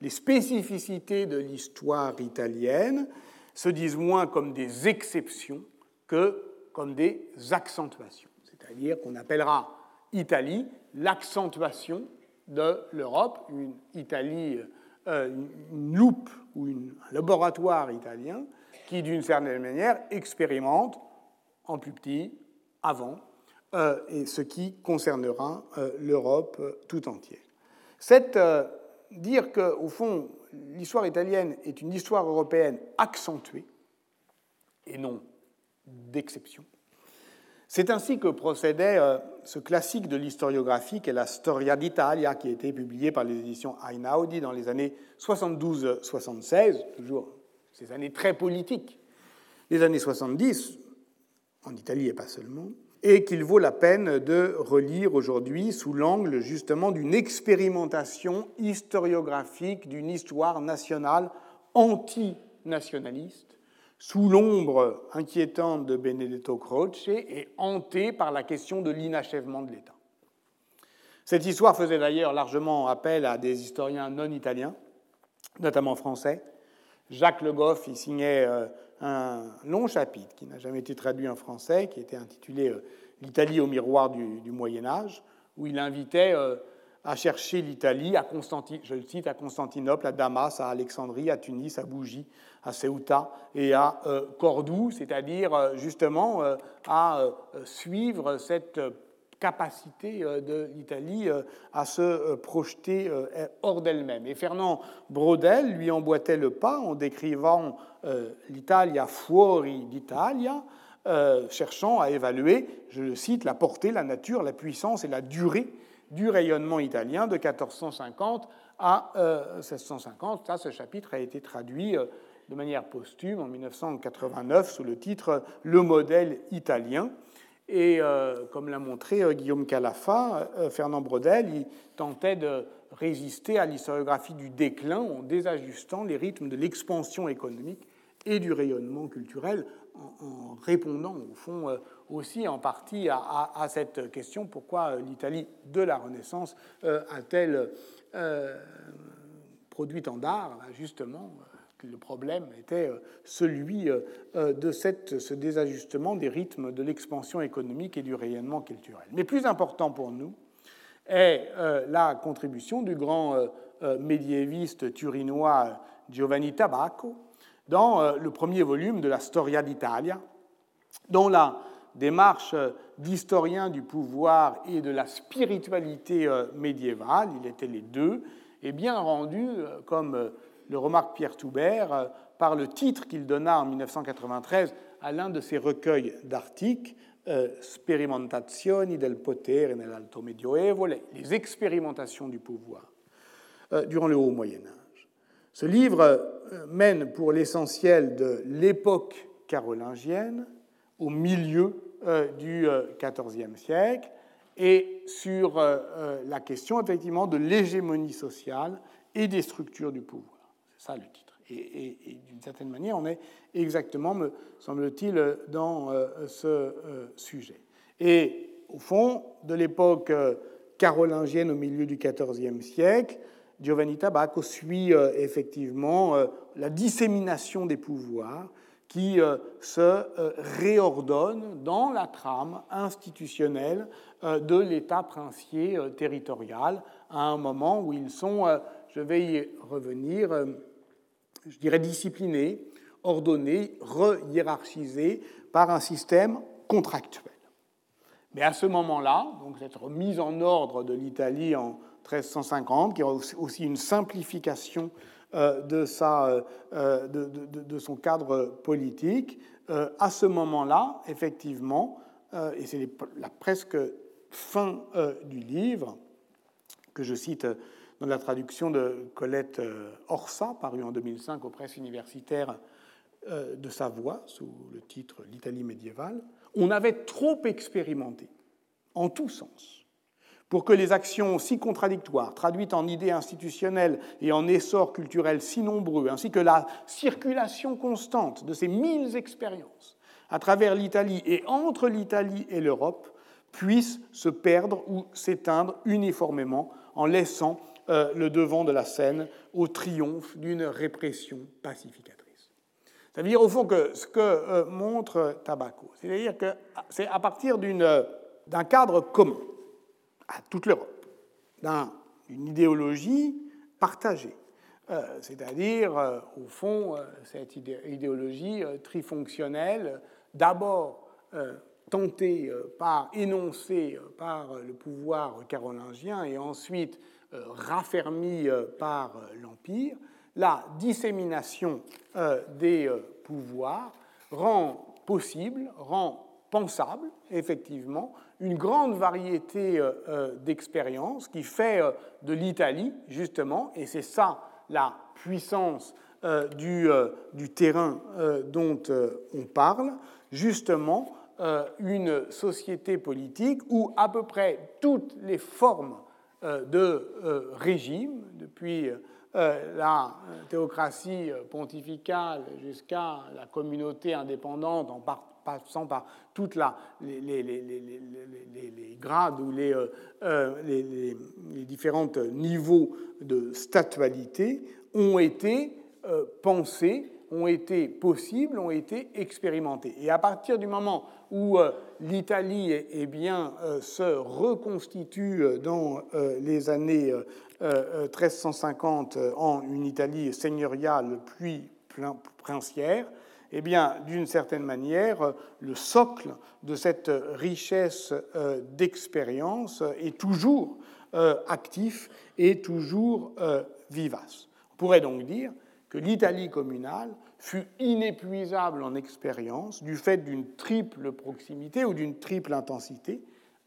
les spécificités de l'histoire italienne se disent moins comme des exceptions que comme des accentuations. C'est-à-dire qu'on appellera Italie l'accentuation de l'Europe, une Italie, euh, une loupe ou un laboratoire italien qui, d'une certaine manière, expérimente en plus petit, avant, euh, et ce qui concernera euh, l'Europe tout entière. Cette, dire qu'au fond, l'histoire italienne est une histoire européenne accentuée et non d'exception. C'est ainsi que procédait euh, ce classique de l'historiographie qu'est la Storia d'Italia, qui a été publié par les éditions Einaudi dans les années 72-76, toujours ces années très politiques, les années 70, en Italie et pas seulement, et qu'il vaut la peine de relire aujourd'hui sous l'angle justement d'une expérimentation historiographique d'une histoire nationale anti-nationaliste, sous l'ombre inquiétante de Benedetto Croce et hantée par la question de l'inachèvement de l'État. Cette histoire faisait d'ailleurs largement appel à des historiens non italiens, notamment français. Jacques Le Goff y signait euh, un long chapitre qui n'a jamais été traduit en français, qui était intitulé euh, L'Italie au miroir du, Moyen Âge, où il invitait euh, à chercher l'Italie, à je le cite, à Constantinople, à Damas, à Alexandrie, à Tunis, à Bougie, à Ceuta et à euh, Cordoue, c'est-à-dire justement à suivre cette capacité de l'Italie à se projeter hors d'elle-même. Et Fernand Braudel lui emboîtait le pas en décrivant l'Italia fuori d'Italia, euh, cherchant à évaluer, je le cite, la portée, la nature, la puissance et la durée du rayonnement italien de 1450 à 1650. Euh, Ça, ce chapitre a été traduit euh, de manière posthume en 1989 sous le titre Le modèle italien. Et comme l'a montré Guillaume Calafa, Fernand Brodel, il tentait de résister à l'historiographie du déclin en désajustant les rythmes de l'expansion économique et du rayonnement culturel en, répondant au fond euh, aussi en partie à, cette question pourquoi euh, l'Italie de la Renaissance euh, a-t-elle produit tant d'art ben, Justement, le problème était celui de cette, ce désajustement des rythmes de l'expansion économique et du rayonnement culturel. Mais plus important pour nous est la contribution du grand médiéviste turinois Giovanni Tabacco, dans euh, le premier volume de la Storia d'Italia, dont la démarche d'historien du pouvoir et de la spiritualité euh, médiévale, il était les deux, est bien rendue, euh, comme le remarque Pierre Toubert, par le titre qu'il donna en 1993 à l'un de ses recueils d'articles, Sperimentazioni del potere nell'Alto Medioevo, les expérimentations du pouvoir durant le Haut Moyen Âge. Ce livre mène pour l'essentiel de l'époque carolingienne au milieu du XIVe siècle et sur la question effectivement de l'hégémonie sociale et des structures du pouvoir. C'est ça le titre et, d'une certaine manière, on est exactement, me semble-t-il, dans euh, ce euh, sujet. Et au fond, de l'époque euh, carolingienne au milieu du XIVe siècle, Giovanni Tabacco suit effectivement la dissémination des pouvoirs qui se réordonnent dans la trame institutionnelle de l'État princier territorial à un moment où ils sont, je vais y revenir, je dirais, discipliné, ordonné, re-hiérarchisé par un système contractuel. Mais à ce moment-là, donc cette remise en ordre de l'Italie en 1350, qui est aussi une simplification euh, de, sa, euh, euh, son cadre politique, à ce moment-là, effectivement, et c'est la presque fin du livre que je cite dans la traduction de Colette euh, Orsa, parue en 2005 aux presses universitaires euh, de Savoie, sous le titre L'Italie médiévale, on avait trop expérimenté, en tous sens, pour que les actions si contradictoires, traduites en idées institutionnelles et en essors culturels si nombreux, ainsi que la circulation constante de ces mille expériences à travers l'Italie et entre l'Italie et l'Europe, puissent se perdre ou s'éteindre uniformément en laissant euh, le devant de la scène au triomphe d'une répression pacificatrice. Ça veut dire au fond que ce que euh, montre Tabaco, c'est-à-dire que c'est à partir d'un cadre commun à toute l'Europe, d'une idéologie partagée, euh, c'est-à-dire au fond cette idéologie trifonctionnelle, d'abord tentée par, énoncée par le pouvoir carolingien et ensuite euh, raffermi euh, par euh, l'Empire, la dissémination des pouvoirs rend possible, rend pensable, effectivement, une grande variété d'expériences qui fait de l'Italie, justement, et c'est ça la puissance du, du terrain dont on parle, justement, une société politique où à peu près toutes les formes euh, de euh, régime, depuis euh, la théocratie pontificale jusqu'à la communauté indépendante, en passant par tous les, les, grades ou les, différents niveaux de statualité, ont été pensés ont été possibles, ont été expérimentés. Et à partir du moment où euh, l'Italie bien, euh, se reconstitue euh, dans les années 1350 en une Italie seigneuriale puis princière, eh d'une certaine manière, le socle de cette richesse d'expérience est toujours actif et toujours vivace. On pourrait donc dire que l'Italie communale fut inépuisable en expérience du fait d'une triple proximité ou d'une triple intensité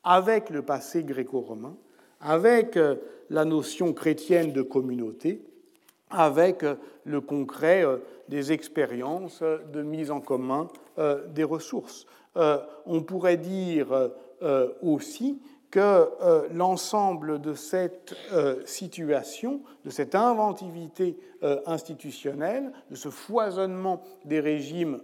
avec le passé gréco-romain, avec euh, la notion chrétienne de communauté, avec euh, le concret euh, des expériences de mise en commun des ressources. On pourrait dire aussi que euh, l'ensemble de cette euh, situation, de cette inventivité euh, institutionnelle, de ce foisonnement des régimes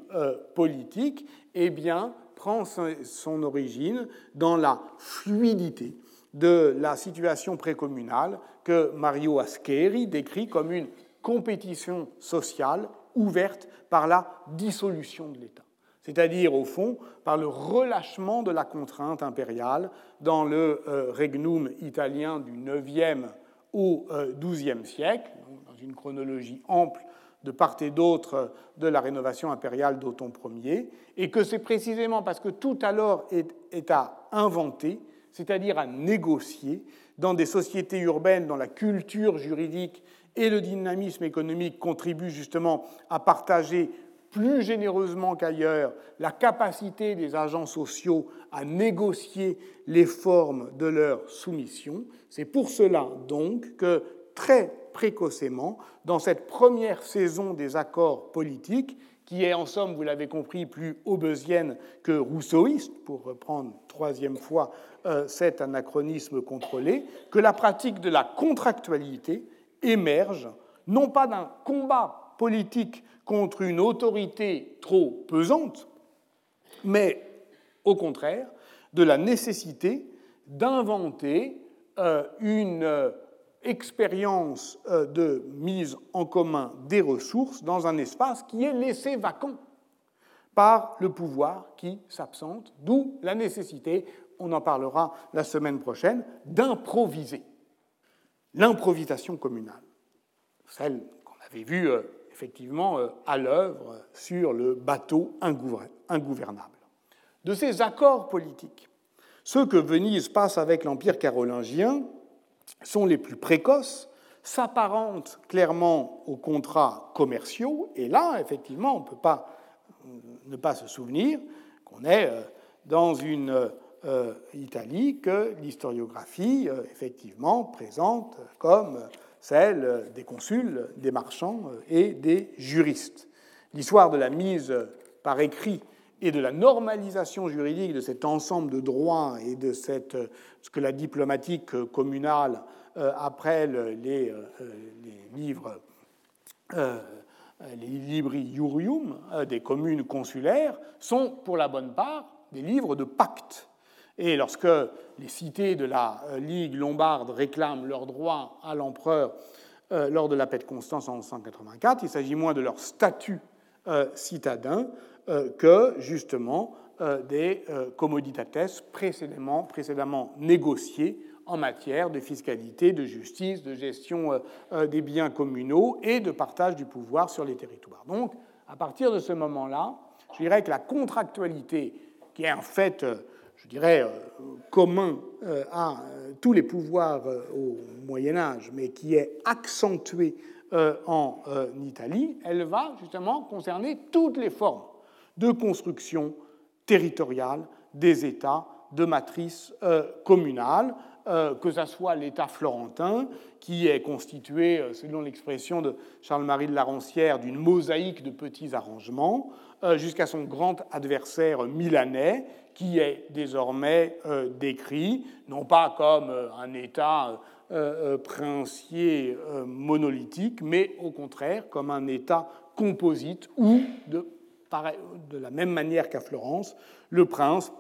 politiques, eh bien, prend son origine dans la fluidité de la situation précommunale que Mario Ascheri décrit comme une compétition sociale ouverte par la dissolution de l'État. C'est-à-dire au fond par le relâchement de la contrainte impériale dans le euh, regnum italien du IXe au XIIe euh, siècle, dans une chronologie ample de part et d'autre de la rénovation impériale d'Othon Ier, et que c'est précisément parce que tout alors est, est à inventer, c'est-à-dire à négocier, dans des sociétés urbaines dont la culture juridique et le dynamisme économique contribuent justement à partager plus généreusement qu'ailleurs la capacité des agents sociaux à négocier les formes de leur soumission. C'est pour cela donc que très précocement, dans cette première saison des accords politiques, qui est en somme, vous l'avez compris, plus hobbesienne que rousseauiste, pour reprendre troisième fois euh, cet anachronisme contrôlé, que la pratique de la contractualité émerge non pas d'un combat politique contre une autorité trop pesante, mais au contraire de la nécessité d'inventer euh, une euh, expérience euh, de mise en commun des ressources dans un espace qui est laissé vacant par le pouvoir qui s'absente, d'où la nécessité, on en parlera la semaine prochaine, d'improviser. L'improvisation communale, celle qu'on avait vue euh, effectivement euh, à l'œuvre sur le bateau ingouvernable. De ces accords politiques, ceux que Venise passe avec l'Empire carolingien sont les plus précoces, s'apparentent clairement aux contrats commerciaux, et là, effectivement, on ne peut pas ne pas se souvenir qu'on est euh, dans une euh, Italie que l'historiographie, euh, effectivement, présente comme celle des consuls, des marchands et des juristes. L'histoire de la mise par écrit et de la normalisation juridique de cet ensemble de droits et de cette, ce que la diplomatique communale, euh, euh, les livres, euh, les libri iurium des communes consulaires, sont pour la bonne part des livres de pacte. Et lorsque les cités de la Ligue lombarde réclament leurs droits à l'empereur lors de la paix de Constance en 1184, il s'agit moins de leur statut citadin euh, que justement euh, des euh, commoditates précédemment, précédemment négociées en matière de fiscalité, de justice, de gestion des biens communaux et de partage du pouvoir sur les territoires. Donc, à partir de ce moment-là, je dirais que la contractualité, qui est en fait, dirais, commun à tous les pouvoirs au Moyen Âge, mais qui est accentuée en Italie, elle va justement concerner toutes les formes de construction territoriale des États de matrice euh, communale, euh, que ce soit l'État florentin, qui est constitué, euh, selon l'expression de Charles-Marie de la Roncière, d'une mosaïque de petits arrangements, jusqu'à son grand adversaire milanais, qui est désormais décrit, non pas comme un État princier monolithique, mais au contraire comme un État composite ou de de la même manière qu'à Florence, le prince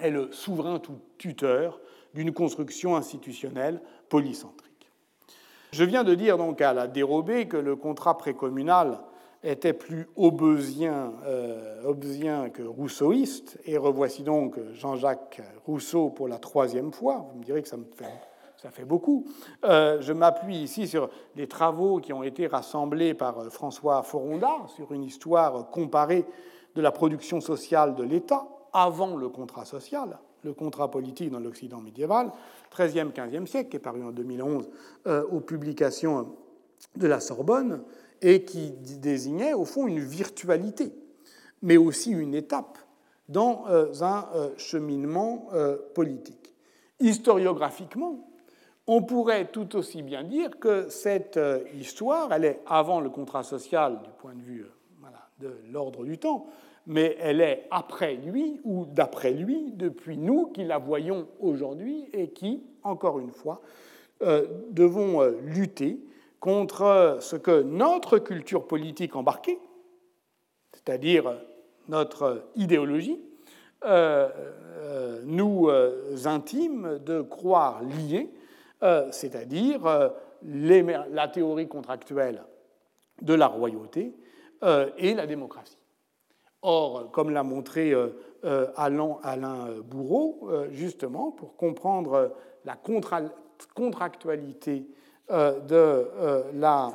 est le souverain tuteur d'une construction institutionnelle polycentrique. Je viens de dire donc à la dérobée que le contrat précommunal était plus hobbesien, euh, que rousseauiste, et revoici donc Jean-Jacques Rousseau pour la troisième fois. Vous me direz que ça me fait ça fait beaucoup. Euh, je m'appuie ici sur les travaux qui ont été rassemblés par euh, François Foronda sur une histoire comparée de la production sociale de l'État avant le contrat social, le contrat politique dans l'Occident médiéval, 13e, 15e siècle, qui est paru en 2011 euh, aux publications de la Sorbonne, et qui désignait au fond une virtualité, mais aussi une étape dans un cheminement politique. Historiographiquement, on pourrait tout aussi bien dire que cette euh, histoire, elle est avant le contrat social du point de vue euh, de l'ordre du temps, mais elle est après lui ou d'après lui, depuis nous qui la voyons aujourd'hui et qui, encore une fois, euh, devons lutter contre ce que notre culture politique embarquée, c'est-à-dire notre idéologie, nous intime de croire euh, c'est-à-dire euh, la théorie contractuelle de la royauté euh, et la démocratie. Or, comme l'a montré Alain Bourreau, justement, pour comprendre la contractualité de la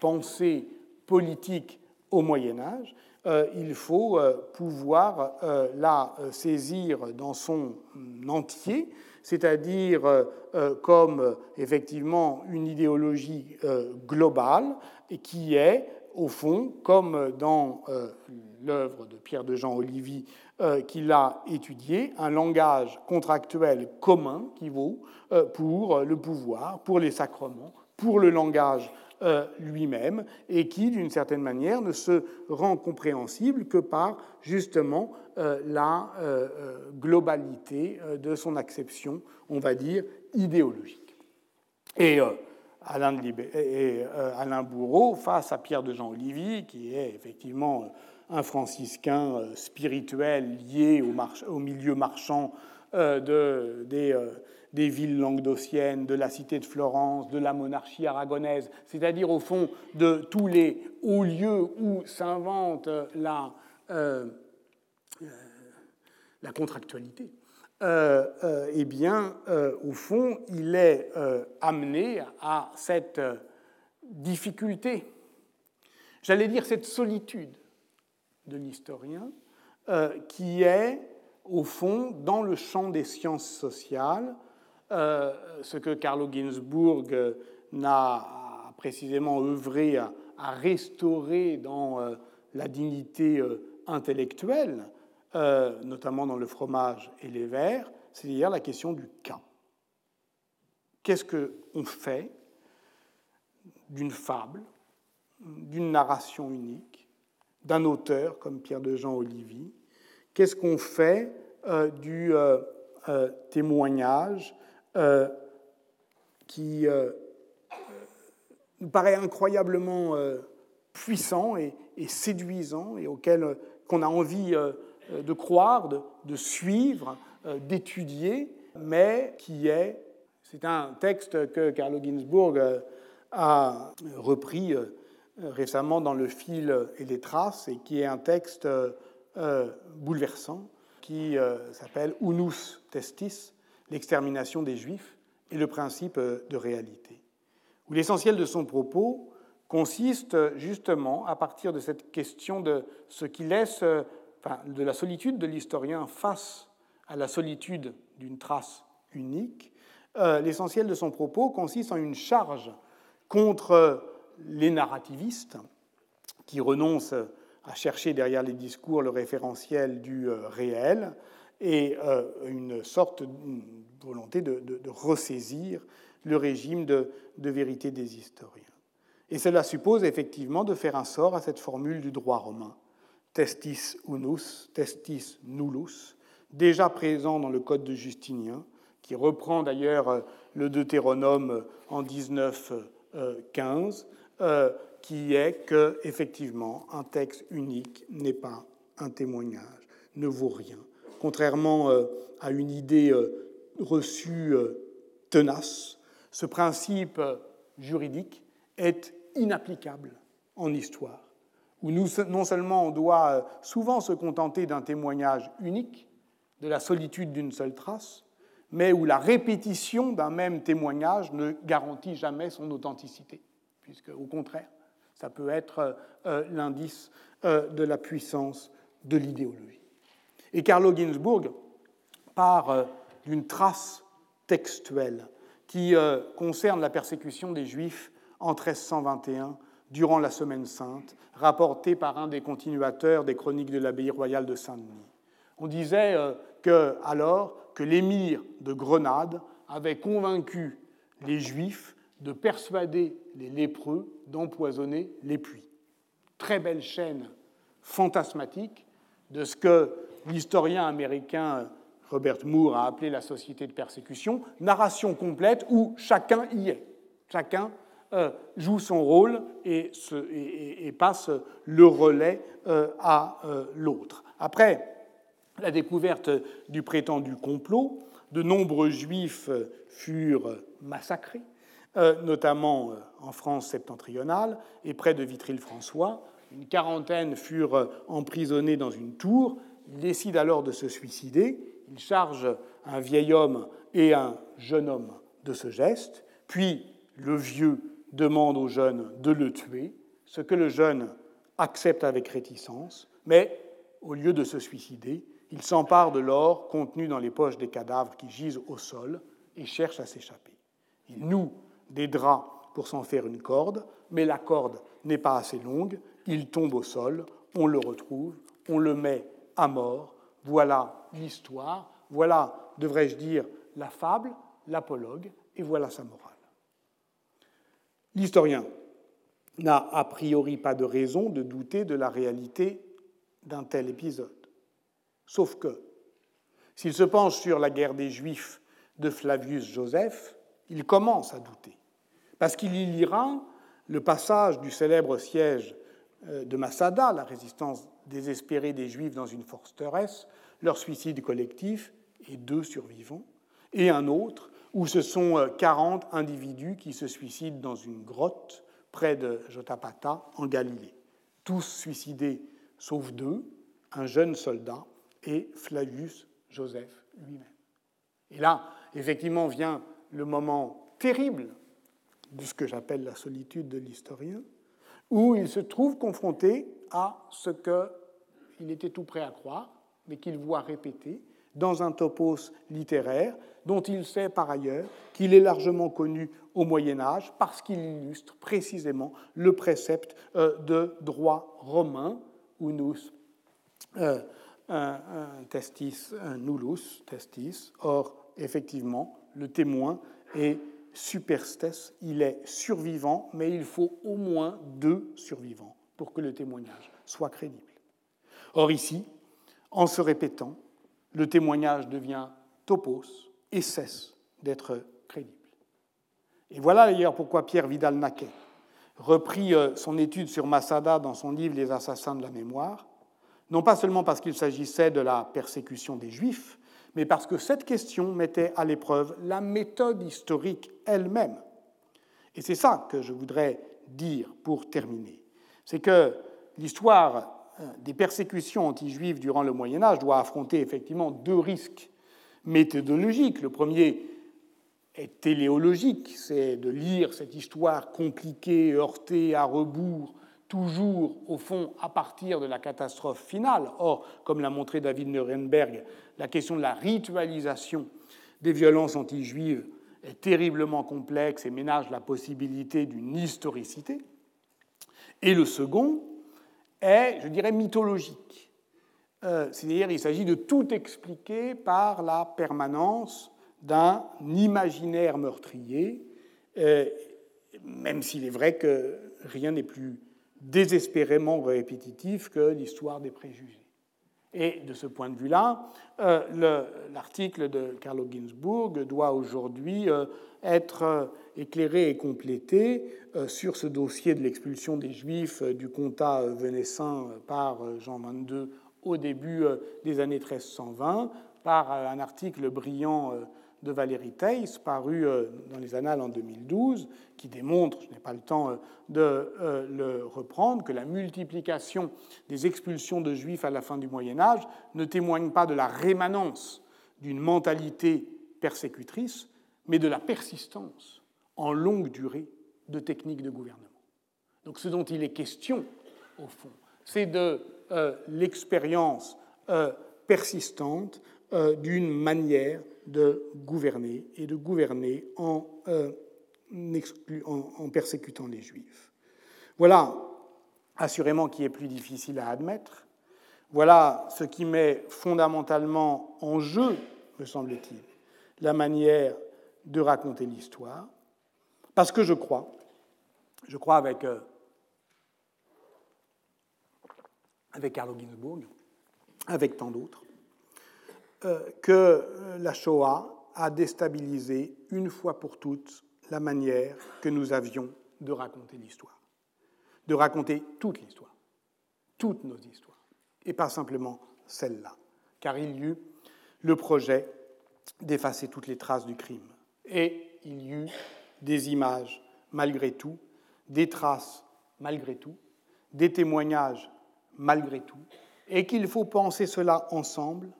pensée politique au Moyen Âge, il faut pouvoir la saisir dans son entier, c'est-à-dire euh, euh, comme euh, effectivement une idéologie globale qui est au fond, comme dans l'œuvre de Pierre de Jean Olivier qu'il a étudié, un langage contractuel commun qui vaut pour le pouvoir, pour les sacrements, pour le langage euh, lui-même et qui, d'une certaine manière, ne se rend compréhensible que par justement euh, la euh, globalité de son acception, on va dire, idéologique. Et Alain Bourreau, face à Pierre de Jean Olivier, qui est effectivement un franciscain spirituel lié au, au milieu marchand de, des des villes languedociennes, de la cité de Florence, de la monarchie aragonaise, c'est-à-dire au fond de tous les hauts lieux où s'invente la, euh, euh, la contractualité, euh, eh bien, au fond, il est amené à cette difficulté, j'allais dire cette solitude de l'historien, qui est, au fond, dans le champ des sciences sociales, euh, ce que Carlo Ginzburg euh, n'a précisément œuvré à, restaurer dans euh, la dignité intellectuelle, notamment dans le fromage et les verres, c'est-à-dire la question du cas. Qu'est-ce qu'on fait d'une fable, d'une narration unique, d'un auteur comme Pierre de Jean Olivier. Qu'est-ce qu'on fait du témoignage euh, qui euh, nous paraît incroyablement euh, puissant et, séduisant et auquel qu'on a envie de croire, de, suivre, d'étudier, mais qui est, c'est un texte que Carlo Ginzburg a repris récemment dans Le fil et les traces, et qui est un texte bouleversant, qui s'appelle Unus Testis, l'extermination des Juifs et le principe de réalité, où l'essentiel de son propos consiste justement à partir de cette question de ce qui laisse, de la solitude de l'historien face à la solitude d'une trace unique. Euh, l'essentiel de son propos consiste en une charge contre les narrativistes qui renoncent à chercher derrière les discours le référentiel du euh, réel et euh, une sorte de volonté de, ressaisir le régime de, vérité des historiens. Et cela suppose effectivement de faire un sort à cette formule du droit romain, testis unus, testis nullus, déjà présent dans le Code de Justinien, qui reprend d'ailleurs euh, le Deutéronome en 1915, euh, qui est que effectivement un texte unique n'est pas un témoignage, ne vaut rien. Contrairement euh, à une idée euh, reçue tenace, ce principe juridique est inapplicable en histoire, où nous, non seulement on doit souvent se contenter d'un témoignage unique de la solitude d'une seule trace, mais où la répétition d'un même témoignage ne garantit jamais son authenticité, puisque au contraire, ça peut être l'indice de la puissance de l'idéologie. Et Carlo Ginzburg part euh, d'une trace textuelle qui euh, concerne la persécution des Juifs en 1321 durant la Semaine sainte, rapportée par un des continuateurs des chroniques de l'abbaye royale de Saint-Denis. On disait euh, que, alors que l'émir de Grenade avait convaincu les Juifs de persuader les lépreux d'empoisonner les puits. Très belle chaîne fantasmatique de ce que l'historien américain Robert Moore a appelé la société de persécution, narration complète où chacun y est. Chacun euh, joue son rôle et, passe le relais euh, à euh, l'autre. Après la découverte du prétendu complot, de nombreux juifs furent massacrés, notamment en France septentrionale et près de Vitry-le-François. Une quarantaine furent emprisonnés dans une tour il décide alors de se suicider. Il charge un vieil homme et un jeune homme de ce geste. Puis le vieux demande au jeune de le tuer, ce que le jeune accepte avec réticence. Mais au lieu de se suicider, il s'empare de l'or contenu dans les poches des cadavres qui gisent au sol et cherche à s'échapper. Il noue des draps pour s'en faire une corde, mais la corde n'est pas assez longue, il tombe au sol, on le retrouve, on le met à mort. Voilà l'histoire, voilà, devrais-je dire, la fable, l'apologue, et voilà sa morale. L'historien n'a a priori pas de raison de douter de la réalité d'un tel épisode. Sauf que, s'il se penche sur la guerre des Juifs de Flavius Joseph, il commence à douter, parce qu'il y lira le passage du célèbre siège euh, de Massada, la résistance désespérée des Juifs dans une forteresse, leur suicide collectif et deux survivants, et un autre où ce sont 40 euh, individus qui se suicident dans une grotte près de Jotapata, en Galilée. Tous suicidés sauf deux, un jeune soldat et Flavius Joseph lui-même. Et là, effectivement, vient le moment terrible de ce que j'appelle la solitude de l'historien, où il se trouve confronté à ce qu'il était tout prêt à croire, mais qu'il voit répété dans un topos littéraire dont il sait par ailleurs qu'il est largement connu au Moyen Âge parce qu'il illustre précisément le précepte euh, de droit romain, unus euh, testis, nullus testis. Or, effectivement, le témoin est superstes, il est survivant, mais il faut au moins deux survivants pour que le témoignage soit crédible. Or ici, en se répétant, le témoignage devient topos et cesse d'être crédible. Et voilà d'ailleurs pourquoi Pierre Vidal-Naquet reprit euh, son étude sur Massada dans son livre Les assassins de la mémoire, non pas seulement parce qu'il s'agissait de la persécution des Juifs, mais parce que cette question mettait à l'épreuve la méthode historique elle-même. Et c'est ça que je voudrais dire pour terminer. C'est que l'histoire euh, des persécutions anti-juives durant le Moyen Âge doit affronter effectivement deux risques méthodologiques. Le premier est téléologique, c'est de lire cette histoire compliquée, heurtée, à rebours, toujours au fond à partir de la catastrophe finale. Or, comme l'a montré David Nuremberg, la question de la ritualisation des violences anti-juives est terriblement complexe et ménage la possibilité d'une historicité. Et le second est, je dirais, mythologique. Euh, c'est-à-dire il s'agit de tout expliquer par la permanence d'un imaginaire meurtrier, euh, même s'il est vrai que rien n'est plus désespérément répétitif que l'histoire des préjugés. Et de ce point de vue-là, euh, l'article de Carlo Ginzburg doit aujourd'hui euh, être euh, éclairé et complété sur ce dossier de l'expulsion des Juifs du comtat venessin par Jean XXII au début des années 1320, par un article brillant de Valérie Theiss, paru euh, dans les Annales en 2012, qui démontre, je n'ai pas le temps euh, de euh, le reprendre, que la multiplication des expulsions de juifs à la fin du Moyen Âge ne témoigne pas de la rémanence d'une mentalité persécutrice, mais de la persistance en longue durée de techniques de gouvernement. Donc ce dont il est question, au fond, c'est de l'expérience persistante d'une manière de gouverner et de gouverner en, euh, en, persécutant les juifs. Voilà assurément qui est plus difficile à admettre. Voilà ce qui met fondamentalement en jeu, me semble-t-il, la manière de raconter l'histoire. Parce que je crois, je crois avec, euh, avec Carlo Ginzburg, avec tant d'autres, que euh, la Shoah a déstabilisé une fois pour toutes la manière que nous avions de raconter l'histoire, de raconter toute l'histoire, toutes nos histoires, et pas simplement celle-là, car il y eut le projet d'effacer toutes les traces du crime, et il y eut des images malgré tout, des traces malgré tout, des témoignages malgré tout, et qu'il faut penser cela ensemble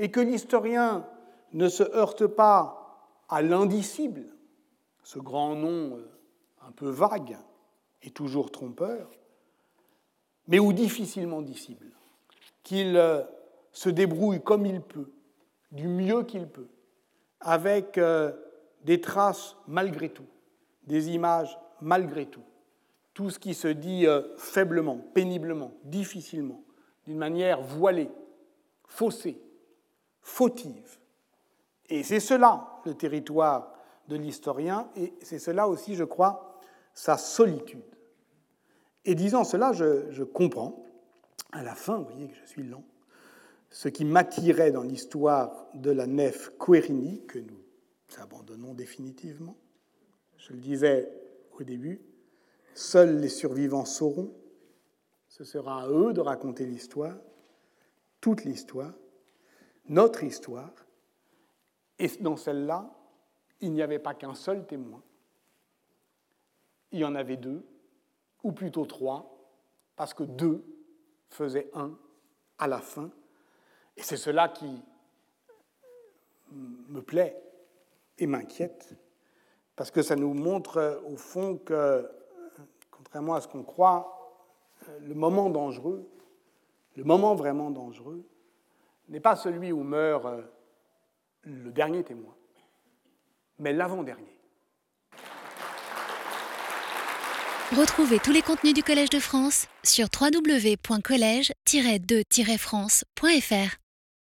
et que l'historien ne se heurte pas à l'indicible, ce grand nom euh, un peu vague et toujours trompeur, mais ou difficilement dissible, qu'il euh, se débrouille comme il peut, du mieux qu'il peut, avec euh, des traces malgré tout, des images malgré tout, tout ce qui se dit faiblement, péniblement, difficilement, d'une manière voilée, faussée, fautive. Et c'est cela le territoire de l'historien, et c'est cela aussi, je crois, sa solitude. Et disant cela, je, comprends, à la fin, vous voyez que je suis lent, ce qui m'attirait dans l'histoire de la nef Querini, que nous abandonnons définitivement. Je le disais au début, seuls les survivants sauront, ce sera à eux de raconter l'histoire, toute l'histoire, notre histoire, et dans celle-là, il n'y avait pas qu'un seul témoin, il y en avait deux, ou plutôt trois, parce que deux faisaient un à la fin. Et c'est cela qui me plaît et m'inquiète, parce que ça nous montre au fond que, contrairement à ce qu'on croit, le moment dangereux, le moment vraiment dangereux, n'est pas celui où meurt le dernier témoin, mais l'avant-dernier. Retrouvez tous les contenus du Collège de France sur www.colège-2-france.fr.